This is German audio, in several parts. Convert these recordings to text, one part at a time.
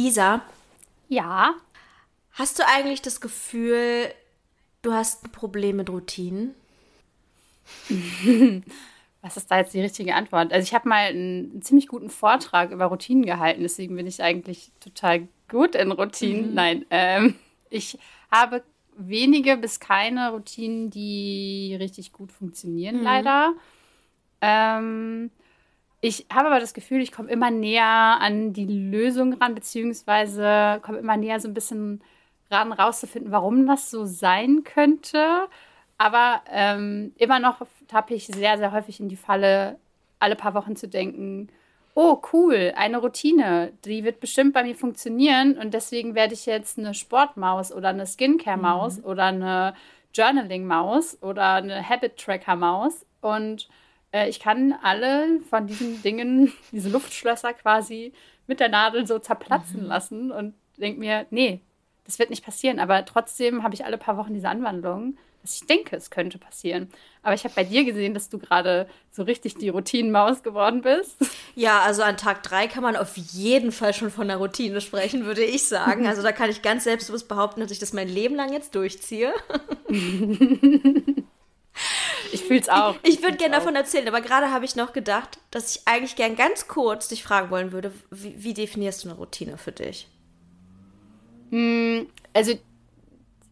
Lisa, Ja. hast du eigentlich das Gefühl, du hast ein Problem mit Routinen? Was ist da jetzt die richtige Antwort? Also ich habe mal einen ziemlich guten Vortrag über Routinen gehalten, deswegen bin ich eigentlich total gut in Routinen. Nein, ähm, ich habe wenige bis keine Routinen, die richtig gut funktionieren, leider. Ähm, ich habe aber das Gefühl, ich komme immer näher an die Lösung ran, beziehungsweise komme immer näher so ein bisschen ran, rauszufinden, warum das so sein könnte. Aber ähm, immer noch tappe ich sehr, sehr häufig in die Falle, alle paar Wochen zu denken, oh cool, eine Routine, die wird bestimmt bei mir funktionieren und deswegen werde ich jetzt eine Sportmaus oder eine Skincare-Maus oder eine Journaling-Maus oder eine Habit-Tracker-Maus und äh, ich kann alle von diesen Dingen, diese Luftschlösser quasi mit der Nadel so zerplatzen lassen und denke mir, nee, das wird nicht passieren. Aber trotzdem habe ich alle paar Wochen diese Anwandlung, dass ich denke, es könnte passieren. Aber ich habe bei dir gesehen, dass du gerade so richtig die Routinenmaus geworden bist. Ja, also an Tag drei kann man auf jeden Fall schon von einer Routine sprechen, würde ich sagen. Also da kann ich ganz selbstbewusst behaupten, dass ich das mein Leben lang jetzt durchziehe. Ich fühle es auch. Ich würde gerne davon erzählen, aber gerade habe ich noch gedacht, dass ich eigentlich gern ganz kurz dich fragen wollen würde, wie, wie definierst du eine Routine für dich? Also,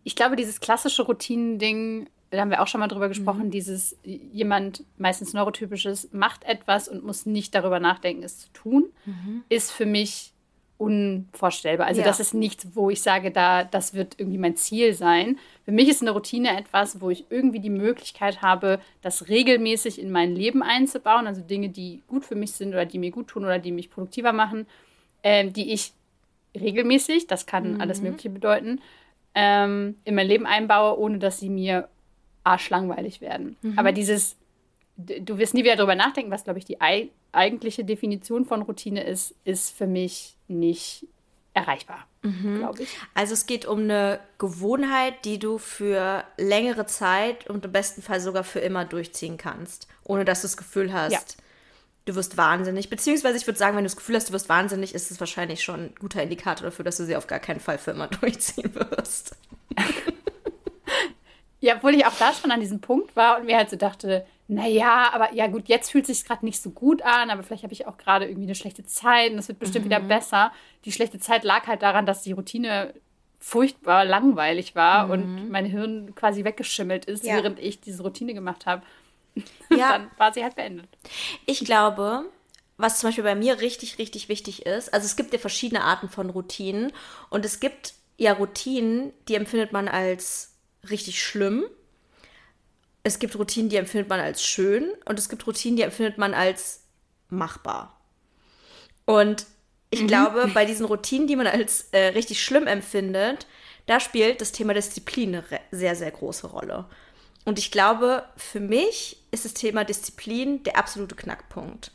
ich glaube, dieses klassische Routinen-Ding, da haben wir auch schon mal drüber gesprochen, dieses jemand, meistens neurotypisches, macht etwas und muss nicht darüber nachdenken, es zu tun, ist für mich unvorstellbar. Also Ja. das ist nichts, wo ich sage, da, das wird irgendwie mein Ziel sein. Für mich ist eine Routine etwas, wo ich irgendwie die Möglichkeit habe, das regelmäßig in mein Leben einzubauen. Also Dinge, die gut für mich sind oder die mir gut tun oder die mich produktiver machen, ähm, die ich regelmäßig, das kann alles Mögliche bedeuten, ähm, in mein Leben einbaue, ohne dass sie mir arschlangweilig werden. Aber dieses, du wirst nie wieder darüber nachdenken, was, glaube ich, die ei eigentliche Definition von Routine ist, ist für mich nicht erreichbar, glaube ich. Also es geht um eine Gewohnheit, die du für längere Zeit und im besten Fall sogar für immer durchziehen kannst, ohne dass du das Gefühl hast, Ja. du wirst wahnsinnig. Beziehungsweise ich würde sagen, wenn du das Gefühl hast, du wirst wahnsinnig, ist es wahrscheinlich schon ein guter Indikator dafür, dass du sie auf gar keinen Fall für immer durchziehen wirst. Ja, obwohl ich auch da schon an diesem Punkt war und mir halt so dachte, naja, aber ja gut, jetzt fühlt es sich gerade nicht so gut an, aber vielleicht habe ich auch gerade irgendwie eine schlechte Zeit und es wird bestimmt wieder besser. Die schlechte Zeit lag halt daran, dass die Routine furchtbar langweilig war und mein Hirn quasi weggeschimmelt ist, Ja. während ich diese Routine gemacht habe. Ja. Dann war sie halt beendet. Ich glaube, was zum Beispiel bei mir richtig, richtig wichtig ist, also es gibt ja verschiedene Arten von Routinen und es gibt ja Routinen, die empfindet man als richtig schlimm. Es gibt Routinen, die empfindet man als schön und es gibt Routinen, die empfindet man als machbar. Und ich glaube, bei diesen Routinen, die man als äh, richtig schlimm empfindet, da spielt das Thema Disziplin eine sehr, sehr große Rolle. Und ich glaube, für mich ist das Thema Disziplin der absolute Knackpunkt.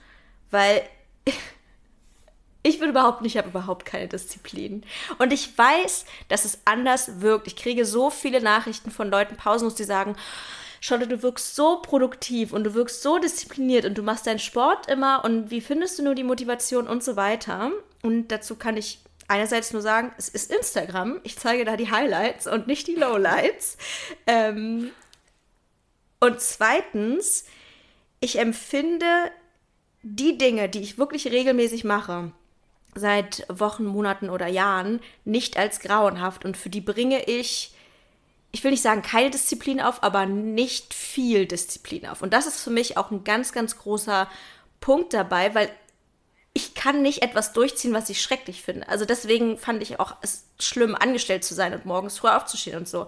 Weil ich würde behaupten, ich habe überhaupt keine Disziplin. Und ich weiß, dass es anders wirkt. Ich kriege so viele Nachrichten von Leuten pausenlos, die sagen, Charlotte, du wirkst so produktiv und du wirkst so diszipliniert und du machst deinen Sport immer und wie findest du nur die Motivation und so weiter. Und dazu kann ich einerseits nur sagen, es ist Instagram. Ich zeige da die Highlights und nicht die Lowlights. Ähm, und zweitens, ich empfinde die Dinge, die ich wirklich regelmäßig mache, seit Wochen, Monaten oder Jahren, nicht als grauenhaft. Und für die bringe ich, ich will nicht sagen keine Disziplin auf, aber nicht viel Disziplin auf. Und das ist für mich auch ein ganz, ganz großer Punkt dabei, weil ich kann nicht etwas durchziehen, was ich schrecklich finde. Also deswegen fand ich auch es schlimm, angestellt zu sein und morgens früh aufzustehen und so.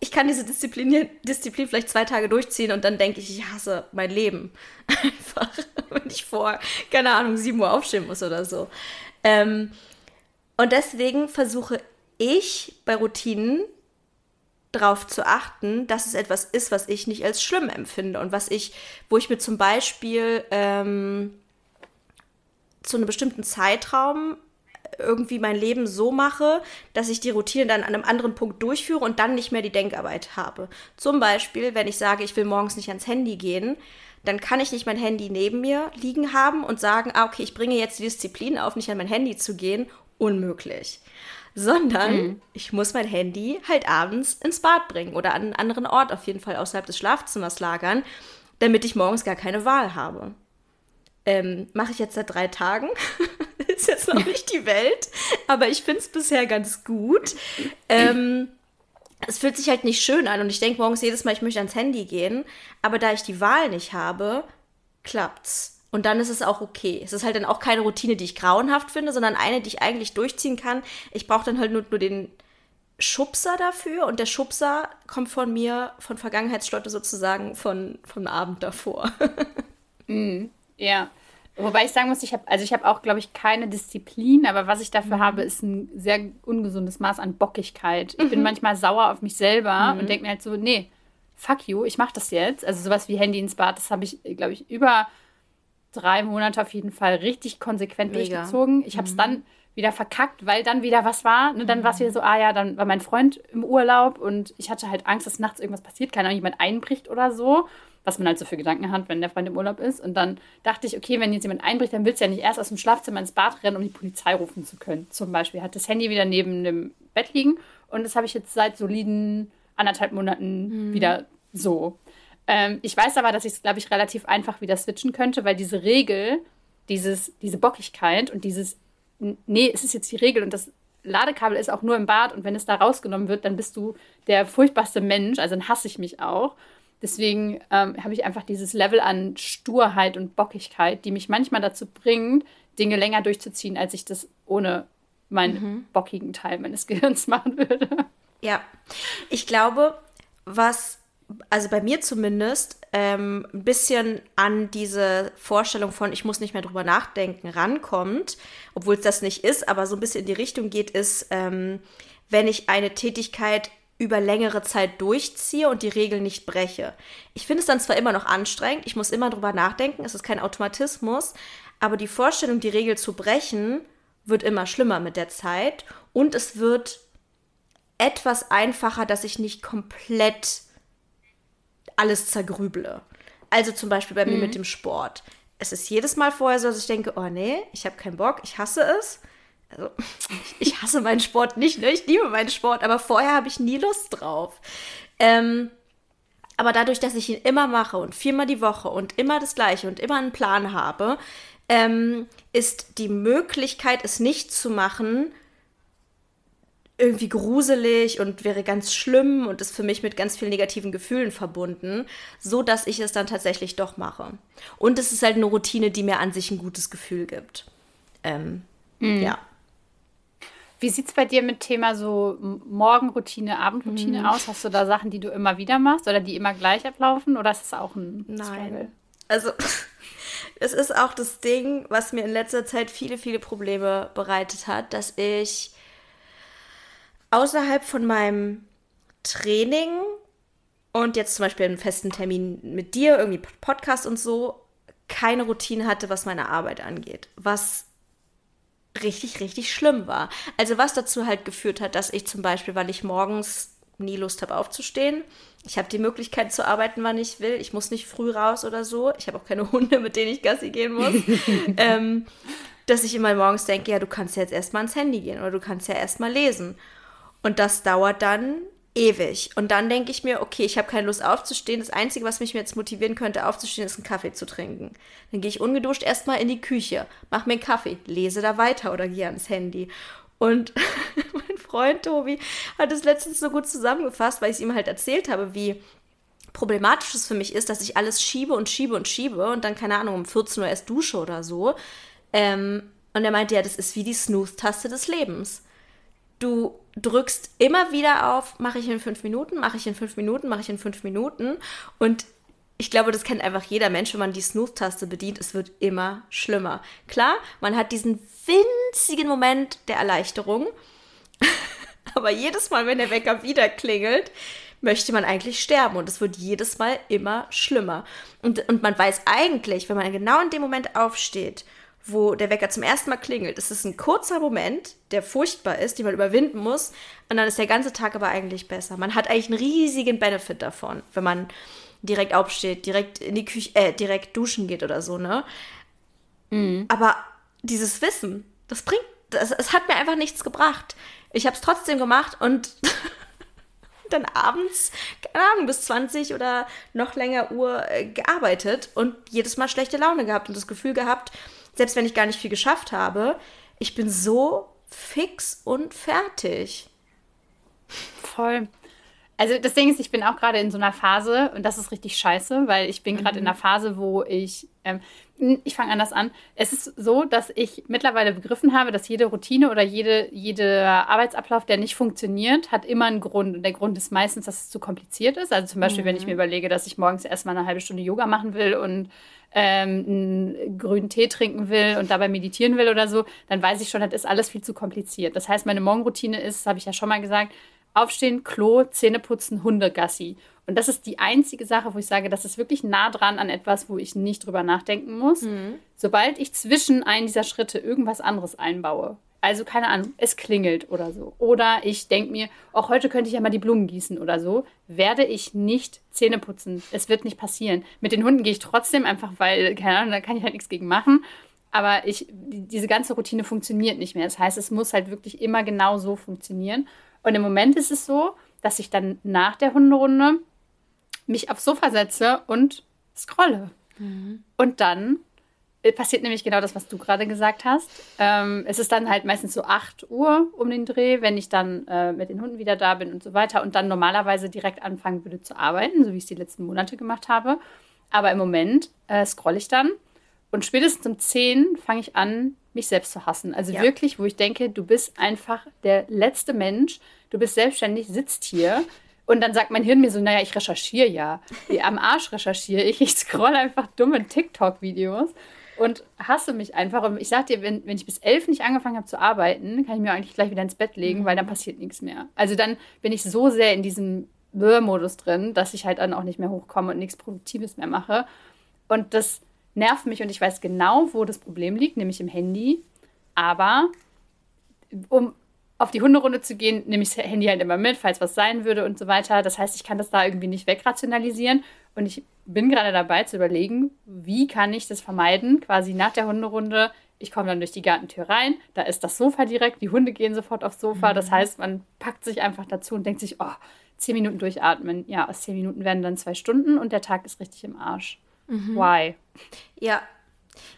Ich kann diese Disziplin, Disziplin vielleicht zwei Tage durchziehen und dann denke ich, ich hasse mein Leben. Einfach, wenn ich vor, keine Ahnung, 7 Uhr aufstehen muss oder so. Ähm, und deswegen versuche ich bei Routinen darauf zu achten, dass es etwas ist, was ich nicht als schlimm empfinde und was ich, wo ich mir zum Beispiel ähm, zu einem bestimmten Zeitraum irgendwie mein Leben so mache, dass ich die Routine dann an einem anderen Punkt durchführe und dann nicht mehr die Denkarbeit habe. Zum Beispiel, wenn ich sage, ich will morgens nicht ans Handy gehen, dann kann ich nicht mein Handy neben mir liegen haben und sagen, ah, okay, ich bringe jetzt die Disziplin auf, nicht an mein Handy zu gehen, unmöglich. Sondern mhm. ich muss mein Handy halt abends ins Bad bringen oder an einen anderen Ort auf jeden Fall außerhalb des Schlafzimmers lagern, damit ich morgens gar keine Wahl habe. Ähm, Mache ich jetzt seit drei Tagen. ist jetzt noch nicht die Welt, aber ich finde es bisher ganz gut. Ähm, es fühlt sich halt nicht schön an und ich denke morgens jedes Mal, ich möchte ans Handy gehen, aber da ich die Wahl nicht habe, klappt's. Und dann ist es auch okay. Es ist halt dann auch keine Routine, die ich grauenhaft finde, sondern eine, die ich eigentlich durchziehen kann. Ich brauche dann halt nur, nur den Schubser dafür und der Schubser kommt von mir, von Vergangenheitsstotte sozusagen, von, vom Abend davor. mm, ja. Wobei ich sagen muss, ich habe also ich habe auch, glaube ich, keine Disziplin, aber was ich dafür mhm. habe, ist ein sehr ungesundes Maß an Bockigkeit. Ich mhm. bin manchmal sauer auf mich selber mhm. und denke mir halt so, nee, fuck you, ich mache das jetzt. Also sowas wie Handy ins Bad, das habe ich, glaube ich, über drei Monate auf jeden Fall richtig konsequent Mega. durchgezogen. Ich habe es mhm. dann wieder verkackt, weil dann wieder was war. Ne, dann war es wieder so, ah ja, dann war mein Freund im Urlaub und ich hatte halt Angst, dass nachts irgendwas passiert, keine Ahnung, jemand einbricht oder so was man halt so für Gedanken hat, wenn der Freund im Urlaub ist. Und dann dachte ich, okay, wenn jetzt jemand einbricht, dann willst du ja nicht erst aus dem Schlafzimmer ins Bad rennen, um die Polizei rufen zu können. Zum Beispiel hat das Handy wieder neben dem Bett liegen und das habe ich jetzt seit soliden anderthalb Monaten mhm. wieder so. Ähm, ich weiß aber, dass ich es, glaube ich, relativ einfach wieder switchen könnte, weil diese Regel, dieses, diese Bockigkeit und dieses, nee, es ist jetzt die Regel und das Ladekabel ist auch nur im Bad und wenn es da rausgenommen wird, dann bist du der furchtbarste Mensch, also dann hasse ich mich auch. Deswegen ähm, habe ich einfach dieses Level an Sturheit und Bockigkeit, die mich manchmal dazu bringt, Dinge länger durchzuziehen, als ich das ohne meinen mhm. bockigen Teil meines Gehirns machen würde. Ja, ich glaube, was, also bei mir zumindest, ähm, ein bisschen an diese Vorstellung von, ich muss nicht mehr drüber nachdenken, rankommt, obwohl es das nicht ist, aber so ein bisschen in die Richtung geht, ist, ähm, wenn ich eine Tätigkeit über längere Zeit durchziehe und die Regeln nicht breche. Ich finde es dann zwar immer noch anstrengend, ich muss immer drüber nachdenken, es ist kein Automatismus, aber die Vorstellung, die Regel zu brechen, wird immer schlimmer mit der Zeit und es wird etwas einfacher, dass ich nicht komplett alles zergrüble. Also zum Beispiel bei mhm. mir mit dem Sport. Es ist jedes Mal vorher so, dass ich denke, oh nee, ich habe keinen Bock, ich hasse es also ich hasse meinen Sport nicht, ne? Ich liebe meinen Sport, aber vorher habe ich nie Lust drauf. Ähm, aber dadurch, dass ich ihn immer mache und viermal die Woche und immer das Gleiche und immer einen Plan habe, ähm, ist die Möglichkeit, es nicht zu machen, irgendwie gruselig und wäre ganz schlimm und ist für mich mit ganz vielen negativen Gefühlen verbunden, so dass ich es dann tatsächlich doch mache. Und es ist halt eine Routine, die mir an sich ein gutes Gefühl gibt. Ähm, mhm. Ja. Wie sieht es bei dir mit Thema so Morgenroutine, Abendroutine mhm. aus? Hast du da Sachen, die du immer wieder machst oder die immer gleich ablaufen oder ist es auch ein Nein. Struggle? Also, es ist auch das Ding, was mir in letzter Zeit viele, viele Probleme bereitet hat, dass ich außerhalb von meinem Training und jetzt zum Beispiel einen festen Termin mit dir, irgendwie Podcast und so, keine Routine hatte, was meine Arbeit angeht. Was richtig, richtig schlimm war. Also was dazu halt geführt hat, dass ich zum Beispiel, weil ich morgens nie Lust habe aufzustehen, ich habe die Möglichkeit zu arbeiten, wann ich will. Ich muss nicht früh raus oder so. Ich habe auch keine Hunde, mit denen ich Gassi gehen muss. ähm, dass ich immer morgens denke, ja, du kannst ja jetzt erstmal ans Handy gehen oder du kannst ja erstmal lesen. Und das dauert dann ewig. Und dann denke ich mir, okay, ich habe keine Lust aufzustehen. Das Einzige, was mich jetzt motivieren könnte, aufzustehen, ist einen Kaffee zu trinken. Dann gehe ich ungeduscht erstmal in die Küche, mache mir einen Kaffee, lese da weiter oder gehe ans Handy. Und mein Freund Tobi hat es letztens so gut zusammengefasst, weil ich es ihm halt erzählt habe, wie problematisch es für mich ist, dass ich alles schiebe und schiebe und schiebe und dann, keine Ahnung, um 14 Uhr erst dusche oder so. Ähm, und er meinte, ja, das ist wie die Snooze-Taste des Lebens. Du drückst immer wieder auf, mache ich in fünf Minuten, mache ich in fünf Minuten, mache ich in fünf Minuten. Und ich glaube, das kennt einfach jeder Mensch, wenn man die Snooze-Taste bedient. Es wird immer schlimmer. Klar, man hat diesen winzigen Moment der Erleichterung. Aber jedes Mal, wenn der Wecker wieder klingelt, möchte man eigentlich sterben. Und es wird jedes Mal immer schlimmer. Und, und man weiß eigentlich, wenn man genau in dem Moment aufsteht wo der Wecker zum ersten Mal klingelt. Es ist ein kurzer Moment, der furchtbar ist, den man überwinden muss. Und dann ist der ganze Tag aber eigentlich besser. Man hat eigentlich einen riesigen Benefit davon, wenn man direkt aufsteht, direkt in die Küche, äh, direkt duschen geht oder so, ne? Mhm. Aber dieses Wissen, das bringt das, es hat mir einfach nichts gebracht. Ich habe es trotzdem gemacht und dann abends, keine Ahnung, bis 20 oder noch länger Uhr äh, gearbeitet und jedes Mal schlechte Laune gehabt und das Gefühl gehabt, selbst wenn ich gar nicht viel geschafft habe, ich bin so fix und fertig. Voll. Also das Ding ist, ich bin auch gerade in so einer Phase und das ist richtig scheiße, weil ich bin gerade mhm. in einer Phase, wo ich, ähm, ich fange anders an. Es ist so, dass ich mittlerweile begriffen habe, dass jede Routine oder jede, jeder Arbeitsablauf, der nicht funktioniert, hat immer einen Grund. Und der Grund ist meistens, dass es zu kompliziert ist. Also zum Beispiel, mhm. wenn ich mhm. mir überlege, dass ich morgens erstmal eine halbe Stunde Yoga machen will und ähm, einen grünen Tee trinken will und dabei meditieren will oder so, dann weiß ich schon, das ist alles viel zu kompliziert. Das heißt, meine Morgenroutine ist, habe ich ja schon mal gesagt, Aufstehen, Klo, Zähne putzen, Hundegassi. Und das ist die einzige Sache, wo ich sage, das ist wirklich nah dran an etwas, wo ich nicht drüber nachdenken muss. Mhm. Sobald ich zwischen einen dieser Schritte irgendwas anderes einbaue, also keine Ahnung, es klingelt oder so, oder ich denke mir, auch heute könnte ich ja mal die Blumen gießen oder so, werde ich nicht Zähne putzen. Es wird nicht passieren. Mit den Hunden gehe ich trotzdem einfach, weil, keine Ahnung, da kann ich halt nichts gegen machen. Aber ich, diese ganze Routine funktioniert nicht mehr. Das heißt, es muss halt wirklich immer genau so funktionieren. Und im Moment ist es so, dass ich dann nach der Hunderunde mich aufs Sofa setze und scrolle. Mhm. Und dann äh, passiert nämlich genau das, was du gerade gesagt hast. Ähm, es ist dann halt meistens so 8 Uhr um den Dreh, wenn ich dann äh, mit den Hunden wieder da bin und so weiter und dann normalerweise direkt anfangen würde zu arbeiten, so wie ich es die letzten Monate gemacht habe. Aber im Moment äh, scrolle ich dann und spätestens um 10 fange ich an, mich selbst zu hassen. Also ja. wirklich, wo ich denke, du bist einfach der letzte Mensch, du bist selbstständig, sitzt hier. Und dann sagt mein Hirn mir so, naja, ich recherchiere ja. Wie am Arsch recherchiere ich. Ich scroll einfach dumme TikTok-Videos und hasse mich einfach. Und ich sag dir, wenn, wenn ich bis elf nicht angefangen habe zu arbeiten, kann ich mir eigentlich gleich wieder ins Bett legen, mhm. weil dann passiert nichts mehr. Also dann bin ich so sehr in diesem Wirr-Modus drin, dass ich halt dann auch nicht mehr hochkomme und nichts Produktives mehr mache. Und das nervt mich und ich weiß genau, wo das Problem liegt, nämlich im Handy. Aber um auf die Hunderunde zu gehen, nehme ich das Handy halt immer mit, falls was sein würde und so weiter. Das heißt, ich kann das da irgendwie nicht wegrationalisieren. Und ich bin gerade dabei zu überlegen, wie kann ich das vermeiden, quasi nach der Hunderunde. Ich komme dann durch die Gartentür rein, da ist das Sofa direkt, die Hunde gehen sofort aufs Sofa. Das mhm. heißt, man packt sich einfach dazu und denkt sich, oh, zehn Minuten durchatmen. Ja, aus zehn Minuten werden dann zwei Stunden und der Tag ist richtig im Arsch. Mhm. Why? Ja.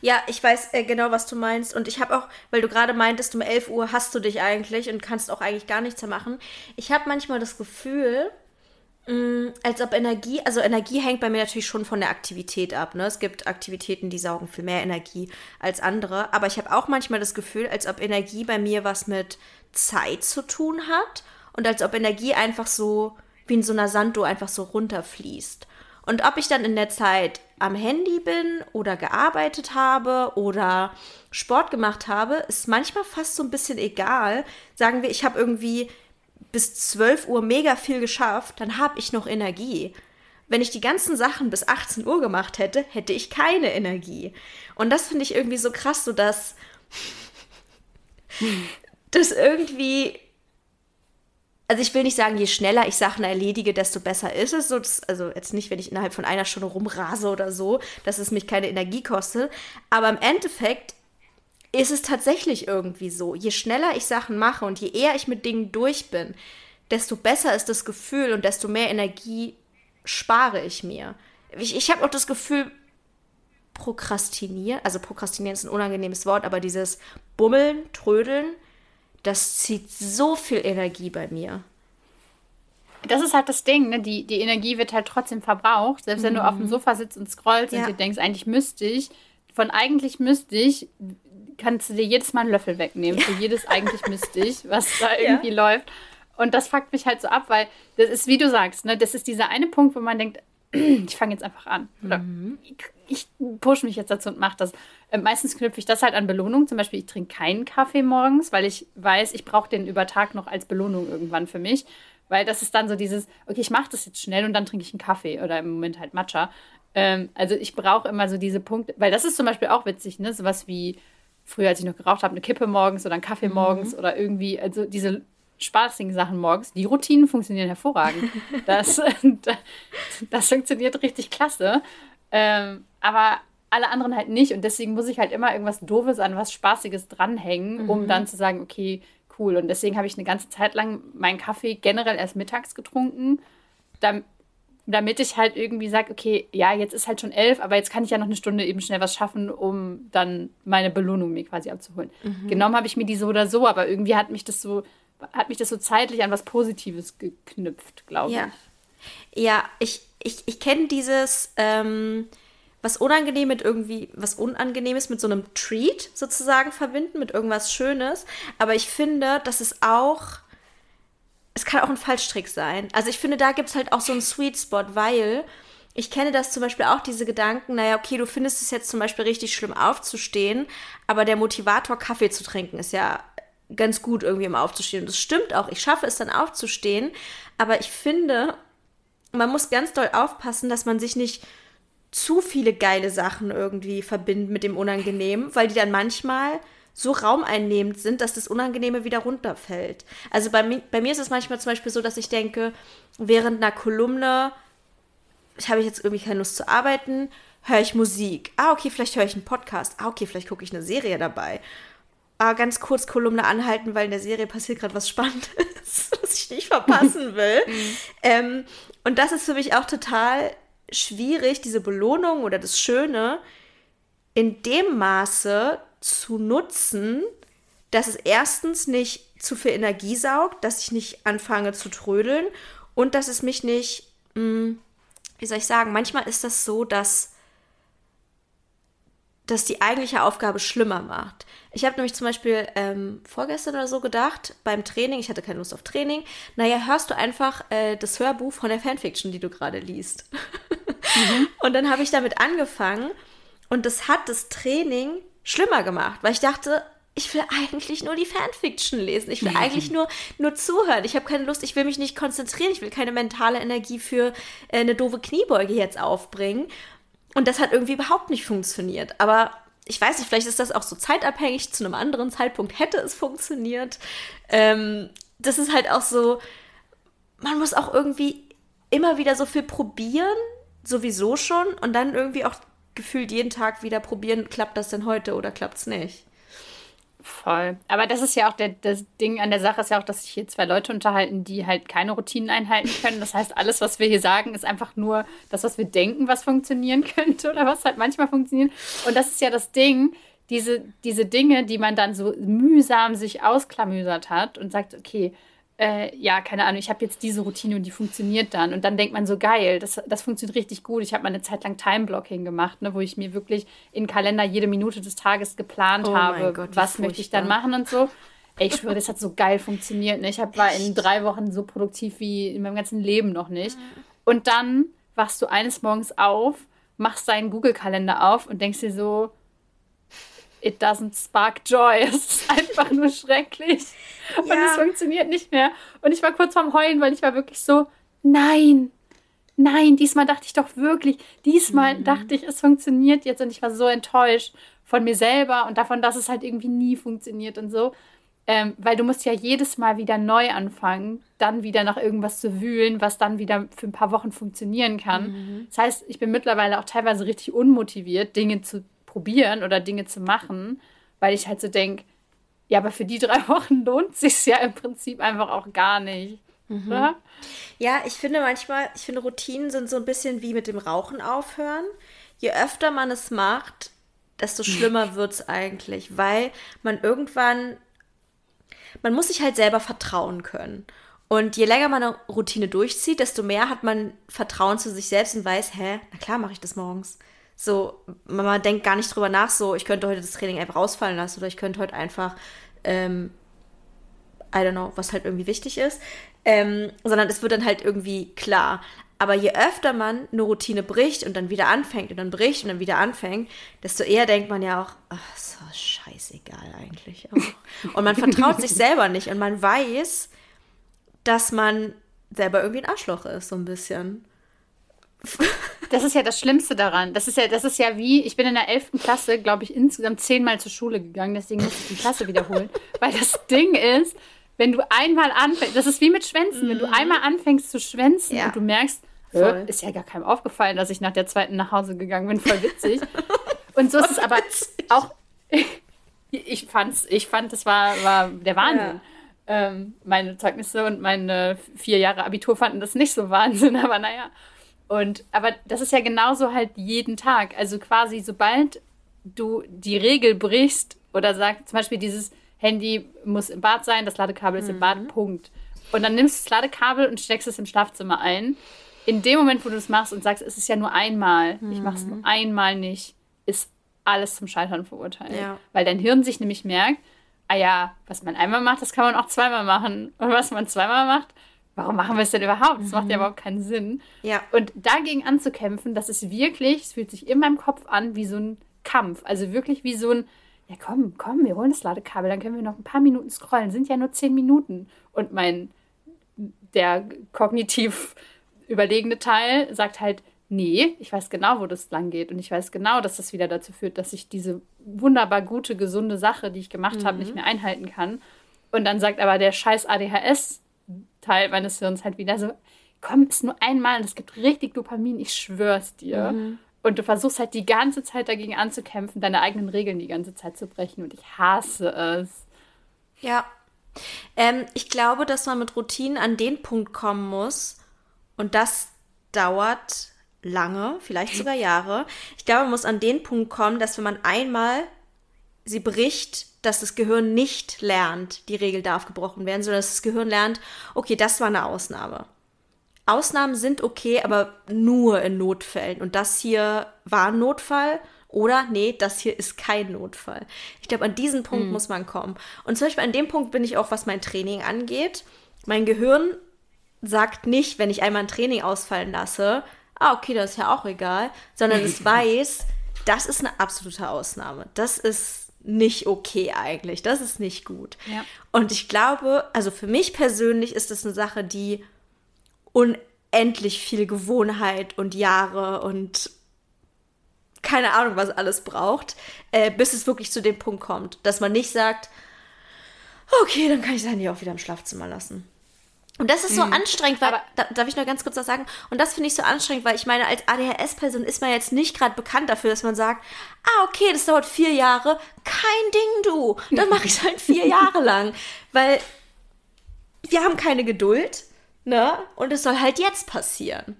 Ja, ich weiß äh, genau, was du meinst. Und ich habe auch, weil du gerade meintest, um 11 Uhr hast du dich eigentlich und kannst auch eigentlich gar nichts mehr machen. Ich habe manchmal das Gefühl, mh, mm, als ob Energie, also Energie hängt bei mir natürlich schon von der Aktivität ab. Ne? Es gibt Aktivitäten, die saugen viel mehr Energie als andere. Aber ich habe auch manchmal das Gefühl, als ob Energie bei mir was mit Zeit zu tun hat und als ob Energie einfach so wie in so einer Sanduhr einfach so runterfließt. Und ob ich dann in der Zeit am Handy bin oder gearbeitet habe oder Sport gemacht habe, ist manchmal fast so ein bisschen egal. Sagen wir, ich habe irgendwie bis 12 Uhr mega viel geschafft, dann habe ich noch Energie. Wenn ich die ganzen Sachen bis 18 Uhr gemacht hätte, hätte ich keine Energie. Und das finde ich irgendwie so krass, so dass, dass irgendwie also ich will nicht sagen, je schneller ich Sachen erledige, desto besser ist es. So, das, also jetzt nicht, wenn ich innerhalb von einer Stunde rumrase oder so, dass es mich keine Energie kostet. Aber im Endeffekt ist es tatsächlich irgendwie so. Je schneller ich Sachen mache und je eher ich mit Dingen durch bin, desto besser ist das Gefühl und desto mehr Energie spare ich mir. Ich, ich habe auch das Gefühl, prokrastinieren, also prokrastinieren ist ein unangenehmes Wort, aber dieses Bummeln, Trödeln, das zieht so viel Energie bei mir. Das ist halt das Ding, ne? die, die Energie wird halt trotzdem verbraucht. Selbst wenn du auf dem mhm. Sofa sitzt und scrollst ja. und dir denkst, eigentlich müsste ich, von eigentlich müsste ich, kannst du dir jedes Mal einen Löffel wegnehmen. Ja. Für jedes eigentlich müsste ich, was da irgendwie ja. läuft. Und das fuckt mich halt so ab, weil das ist, wie du sagst, ne, das ist dieser eine Punkt, wo man denkt, ich fange jetzt einfach an. Oder mhm. ich, ich pushe mich jetzt dazu und mache das. Äh, meistens knüpfe ich das halt an Belohnung. Zum Beispiel, ich trinke keinen Kaffee morgens, weil ich weiß, ich brauche den über Tag noch als Belohnung irgendwann für mich. Weil das ist dann so dieses, okay, ich mache das jetzt schnell und dann trinke ich einen Kaffee oder im Moment halt Matcha. Ähm, also ich brauche immer so diese Punkte, weil das ist zum Beispiel auch witzig, ne? Sowas wie früher, als ich noch geraucht habe, eine Kippe morgens oder einen Kaffee mhm. morgens oder irgendwie, also diese spaßigen Sachen morgens. Die Routinen funktionieren hervorragend. Das, das funktioniert richtig klasse. Ähm, aber alle anderen halt nicht. Und deswegen muss ich halt immer irgendwas Doofes an was Spaßiges dranhängen, mhm. um dann zu sagen, okay, cool. Und deswegen habe ich eine ganze Zeit lang meinen Kaffee generell erst mittags getrunken, damit ich halt irgendwie sage, okay, ja, jetzt ist halt schon elf, aber jetzt kann ich ja noch eine Stunde eben schnell was schaffen, um dann meine Belohnung mir quasi abzuholen. Mhm. Genommen habe ich mir die so oder so, aber irgendwie hat mich das so, hat mich das so zeitlich an was Positives geknüpft, glaube ja. ich. Ja, ich, ich, ich kenne dieses, ähm, was unangenehm mit irgendwie, was Unangenehmes mit so einem Treat sozusagen verbinden, mit irgendwas Schönes. Aber ich finde, dass es auch, es kann auch ein Falschtrick sein. Also ich finde, da gibt es halt auch so einen Sweet Spot, weil ich kenne das zum Beispiel auch, diese Gedanken, naja, okay, du findest es jetzt zum Beispiel richtig schlimm aufzustehen, aber der Motivator, Kaffee zu trinken, ist ja ganz gut irgendwie im Aufzustehen. Und das stimmt auch, ich schaffe es dann aufzustehen, aber ich finde, man muss ganz doll aufpassen, dass man sich nicht zu viele geile Sachen irgendwie verbinden mit dem Unangenehmen, weil die dann manchmal so raumeinnehmend sind, dass das Unangenehme wieder runterfällt. Also bei, bei mir ist es manchmal zum Beispiel so, dass ich denke, während einer Kolumne habe ich jetzt irgendwie keine Lust zu arbeiten, höre ich Musik. Ah, okay, vielleicht höre ich einen Podcast. Ah, okay, vielleicht gucke ich eine Serie dabei. Ah, ganz kurz Kolumne anhalten, weil in der Serie passiert gerade was Spannendes, was ich nicht verpassen will. Mhm. ähm, und das ist für mich auch total schwierig, diese Belohnung oder das Schöne in dem Maße zu nutzen, dass es erstens nicht zu viel Energie saugt, dass ich nicht anfange zu trödeln und dass es mich nicht, mh, hm, wie soll ich sagen, manchmal ist das so, dass das die eigentliche Aufgabe schlimmer macht. Ich habe nämlich zum Beispiel ähm, vorgestern oder so gedacht, beim Training, ich hatte keine Lust auf Training, naja, hörst du einfach äh, das Hörbuch von der Fanfiction, die du gerade liest. Mhm. Und dann habe ich damit angefangen und das hat das Training schlimmer gemacht, weil ich dachte, ich will eigentlich nur die Fanfiction lesen. Ich will eigentlich nur, nur zuhören. Ich habe keine Lust, ich will mich nicht konzentrieren. Ich will keine mentale Energie für äh, eine doofe Kniebeuge jetzt aufbringen. Und das hat irgendwie überhaupt nicht funktioniert. Aber ich weiß nicht, vielleicht ist das auch so zeitabhängig. Zu einem anderen Zeitpunkt hätte es funktioniert. Ähm, das ist halt auch so, man muss auch irgendwie immer wieder so viel probieren, sowieso schon und dann irgendwie auch gefühlt jeden Tag wieder probieren, klappt das denn heute oder klappt es nicht. Voll. Aber das ist ja auch der, das Ding an der Sache ist ja auch, dass sich hier zwei Leute unterhalten, die halt keine Routinen einhalten können. Das heißt, alles, was wir hier sagen, ist einfach nur das, was wir denken, was funktionieren könnte oder was halt manchmal funktioniert. Und das ist ja das Ding, diese, diese Dinge, die man dann so mühsam sich ausklamüsert hat und sagt, okay, äh, ja, keine Ahnung, ich habe jetzt diese Routine und die funktioniert dann. Und dann denkt man so, geil, das, das funktioniert richtig gut. Ich habe mal eine Zeit lang Time-Blocking gemacht, ne, wo ich mir wirklich in Kalender jede Minute des Tages geplant oh habe, Gott, was möchte ich dann machen und so. Ey, ich schwöre, das hat so geil funktioniert. Ne? Ich hab, war in drei Wochen so produktiv wie in meinem ganzen Leben noch nicht. Und dann wachst du eines Morgens auf, machst deinen Google-Kalender auf und denkst dir so, it doesn't spark joy. Es ist einfach nur schrecklich. Ja. Und es funktioniert nicht mehr. Und ich war kurz vorm Heulen, weil ich war wirklich so, nein, nein, diesmal dachte ich doch wirklich, diesmal mhm. dachte ich, es funktioniert jetzt. Und ich war so enttäuscht von mir selber und davon, dass es halt irgendwie nie funktioniert und so. Ähm, weil du musst ja jedes Mal wieder neu anfangen, dann wieder nach irgendwas zu wühlen, was dann wieder für ein paar Wochen funktionieren kann. Mhm. Das heißt, ich bin mittlerweile auch teilweise richtig unmotiviert, Dinge zu probieren oder Dinge zu machen, weil ich halt so denke, ja, aber für die drei Wochen lohnt sich ja im Prinzip einfach auch gar nicht. Mhm. Ja, ich finde manchmal, ich finde Routinen sind so ein bisschen wie mit dem Rauchen aufhören. Je öfter man es macht, desto schlimmer wird es eigentlich, weil man irgendwann, man muss sich halt selber vertrauen können. Und je länger man eine Routine durchzieht, desto mehr hat man Vertrauen zu sich selbst und weiß, hä, na klar mache ich das morgens. So, man denkt gar nicht drüber nach, so, ich könnte heute das Training einfach ausfallen lassen oder ich könnte heute einfach, ähm, I don't know, was halt irgendwie wichtig ist, ähm, sondern es wird dann halt irgendwie klar. Aber je öfter man eine Routine bricht und dann wieder anfängt und dann bricht und dann wieder anfängt, desto eher denkt man ja auch, ach, so scheißegal eigentlich. Auch. Und man vertraut sich selber nicht und man weiß, dass man selber irgendwie ein Arschloch ist, so ein bisschen. Das ist ja das Schlimmste daran. Das ist ja, das ist ja wie, ich bin in der 11. Klasse, glaube ich, insgesamt zehnmal zur Schule gegangen, deswegen muss ich die Klasse wiederholen. Weil das Ding ist, wenn du einmal anfängst, das ist wie mit Schwänzen, mhm. wenn du mhm. einmal anfängst zu schwänzen ja. und du merkst, ist ja gar keinem aufgefallen, dass ich nach der zweiten nach Hause gegangen bin, voll witzig. Und so ist es aber auch. ich fand's, ich fand, das war, war der Wahnsinn. Ja. Ähm, meine Zeugnisse und meine vier Jahre Abitur fanden das nicht so Wahnsinn, aber naja. Und, aber das ist ja genauso halt jeden Tag. Also quasi, sobald du die Regel brichst oder sagst, zum Beispiel dieses Handy muss im Bad sein, das Ladekabel ist im Bad, mhm. Punkt. Und dann nimmst du das Ladekabel und steckst es im Schlafzimmer ein. In dem Moment, wo du es machst und sagst, es ist ja nur einmal, mhm. ich mache es nur einmal nicht, ist alles zum Scheitern verurteilt. Ja. Weil dein Hirn sich nämlich merkt, ah ja, was man einmal macht, das kann man auch zweimal machen. Und was man zweimal macht, warum machen wir es denn überhaupt? Das mhm. macht ja mhm. überhaupt keinen Sinn. Ja. Und dagegen anzukämpfen, das ist wirklich, es fühlt sich in meinem Kopf an wie so ein Kampf. Also wirklich wie so ein, ja komm, komm, wir holen das Ladekabel, dann können wir noch ein paar Minuten scrollen. Sind ja nur zehn Minuten. Und mein, der kognitiv überlegene Teil sagt halt, nee, ich weiß genau, wo das lang geht. Und ich weiß genau, dass das wieder dazu führt, dass ich diese wunderbar gute, gesunde Sache, die ich gemacht mhm. habe, nicht mehr einhalten kann. Und dann sagt aber der scheiß ADHS-Teil meines Hirns halt wieder so, komm, ist nur einmal und es gibt richtig Dopamin, ich schwör's dir. Mhm. Und du versuchst halt die ganze Zeit dagegen anzukämpfen, deine eigenen Regeln die ganze Zeit zu brechen. Und ich hasse es. Ja. Ähm, ich glaube, dass man mit Routinen an den Punkt kommen muss. Und das dauert lange, vielleicht sogar Jahre. Ich glaube, man muss an den Punkt kommen, dass wenn man einmal sie bricht, dass das Gehirn nicht lernt, die Regel darf gebrochen werden, sondern dass das Gehirn lernt, okay, das war eine Ausnahme. Ausnahmen sind okay, aber nur in Notfällen. Und das hier war ein Notfall oder nee, das hier ist kein Notfall. Ich glaube, an diesen Punkt mhm. muss man kommen. Und zum Beispiel an dem Punkt bin ich auch, was mein Training angeht. Mein Gehirn sagt nicht, wenn ich einmal ein Training ausfallen lasse, ah, okay, das ist ja auch egal, sondern es weiß, das ist eine absolute Ausnahme. Das ist nicht okay eigentlich. Das ist nicht gut. Ja. Und ich glaube, also für mich persönlich ist das eine Sache, die unendlich viel Gewohnheit und Jahre und keine Ahnung, was alles braucht, äh, bis es wirklich zu dem Punkt kommt, dass man nicht sagt, okay, dann kann ich sein Handy auch wieder im Schlafzimmer lassen. Und das ist so mhm. anstrengend, weil, da, darf ich noch ganz kurz was sagen? Und das finde ich so anstrengend, weil ich meine, als ADHS-Person ist man jetzt nicht gerade bekannt dafür, dass man sagt, ah, okay, das dauert vier Jahre, kein Ding, du. Dann mache ich es halt vier Jahre lang. Weil wir haben keine Geduld, ne? Und es soll halt jetzt passieren.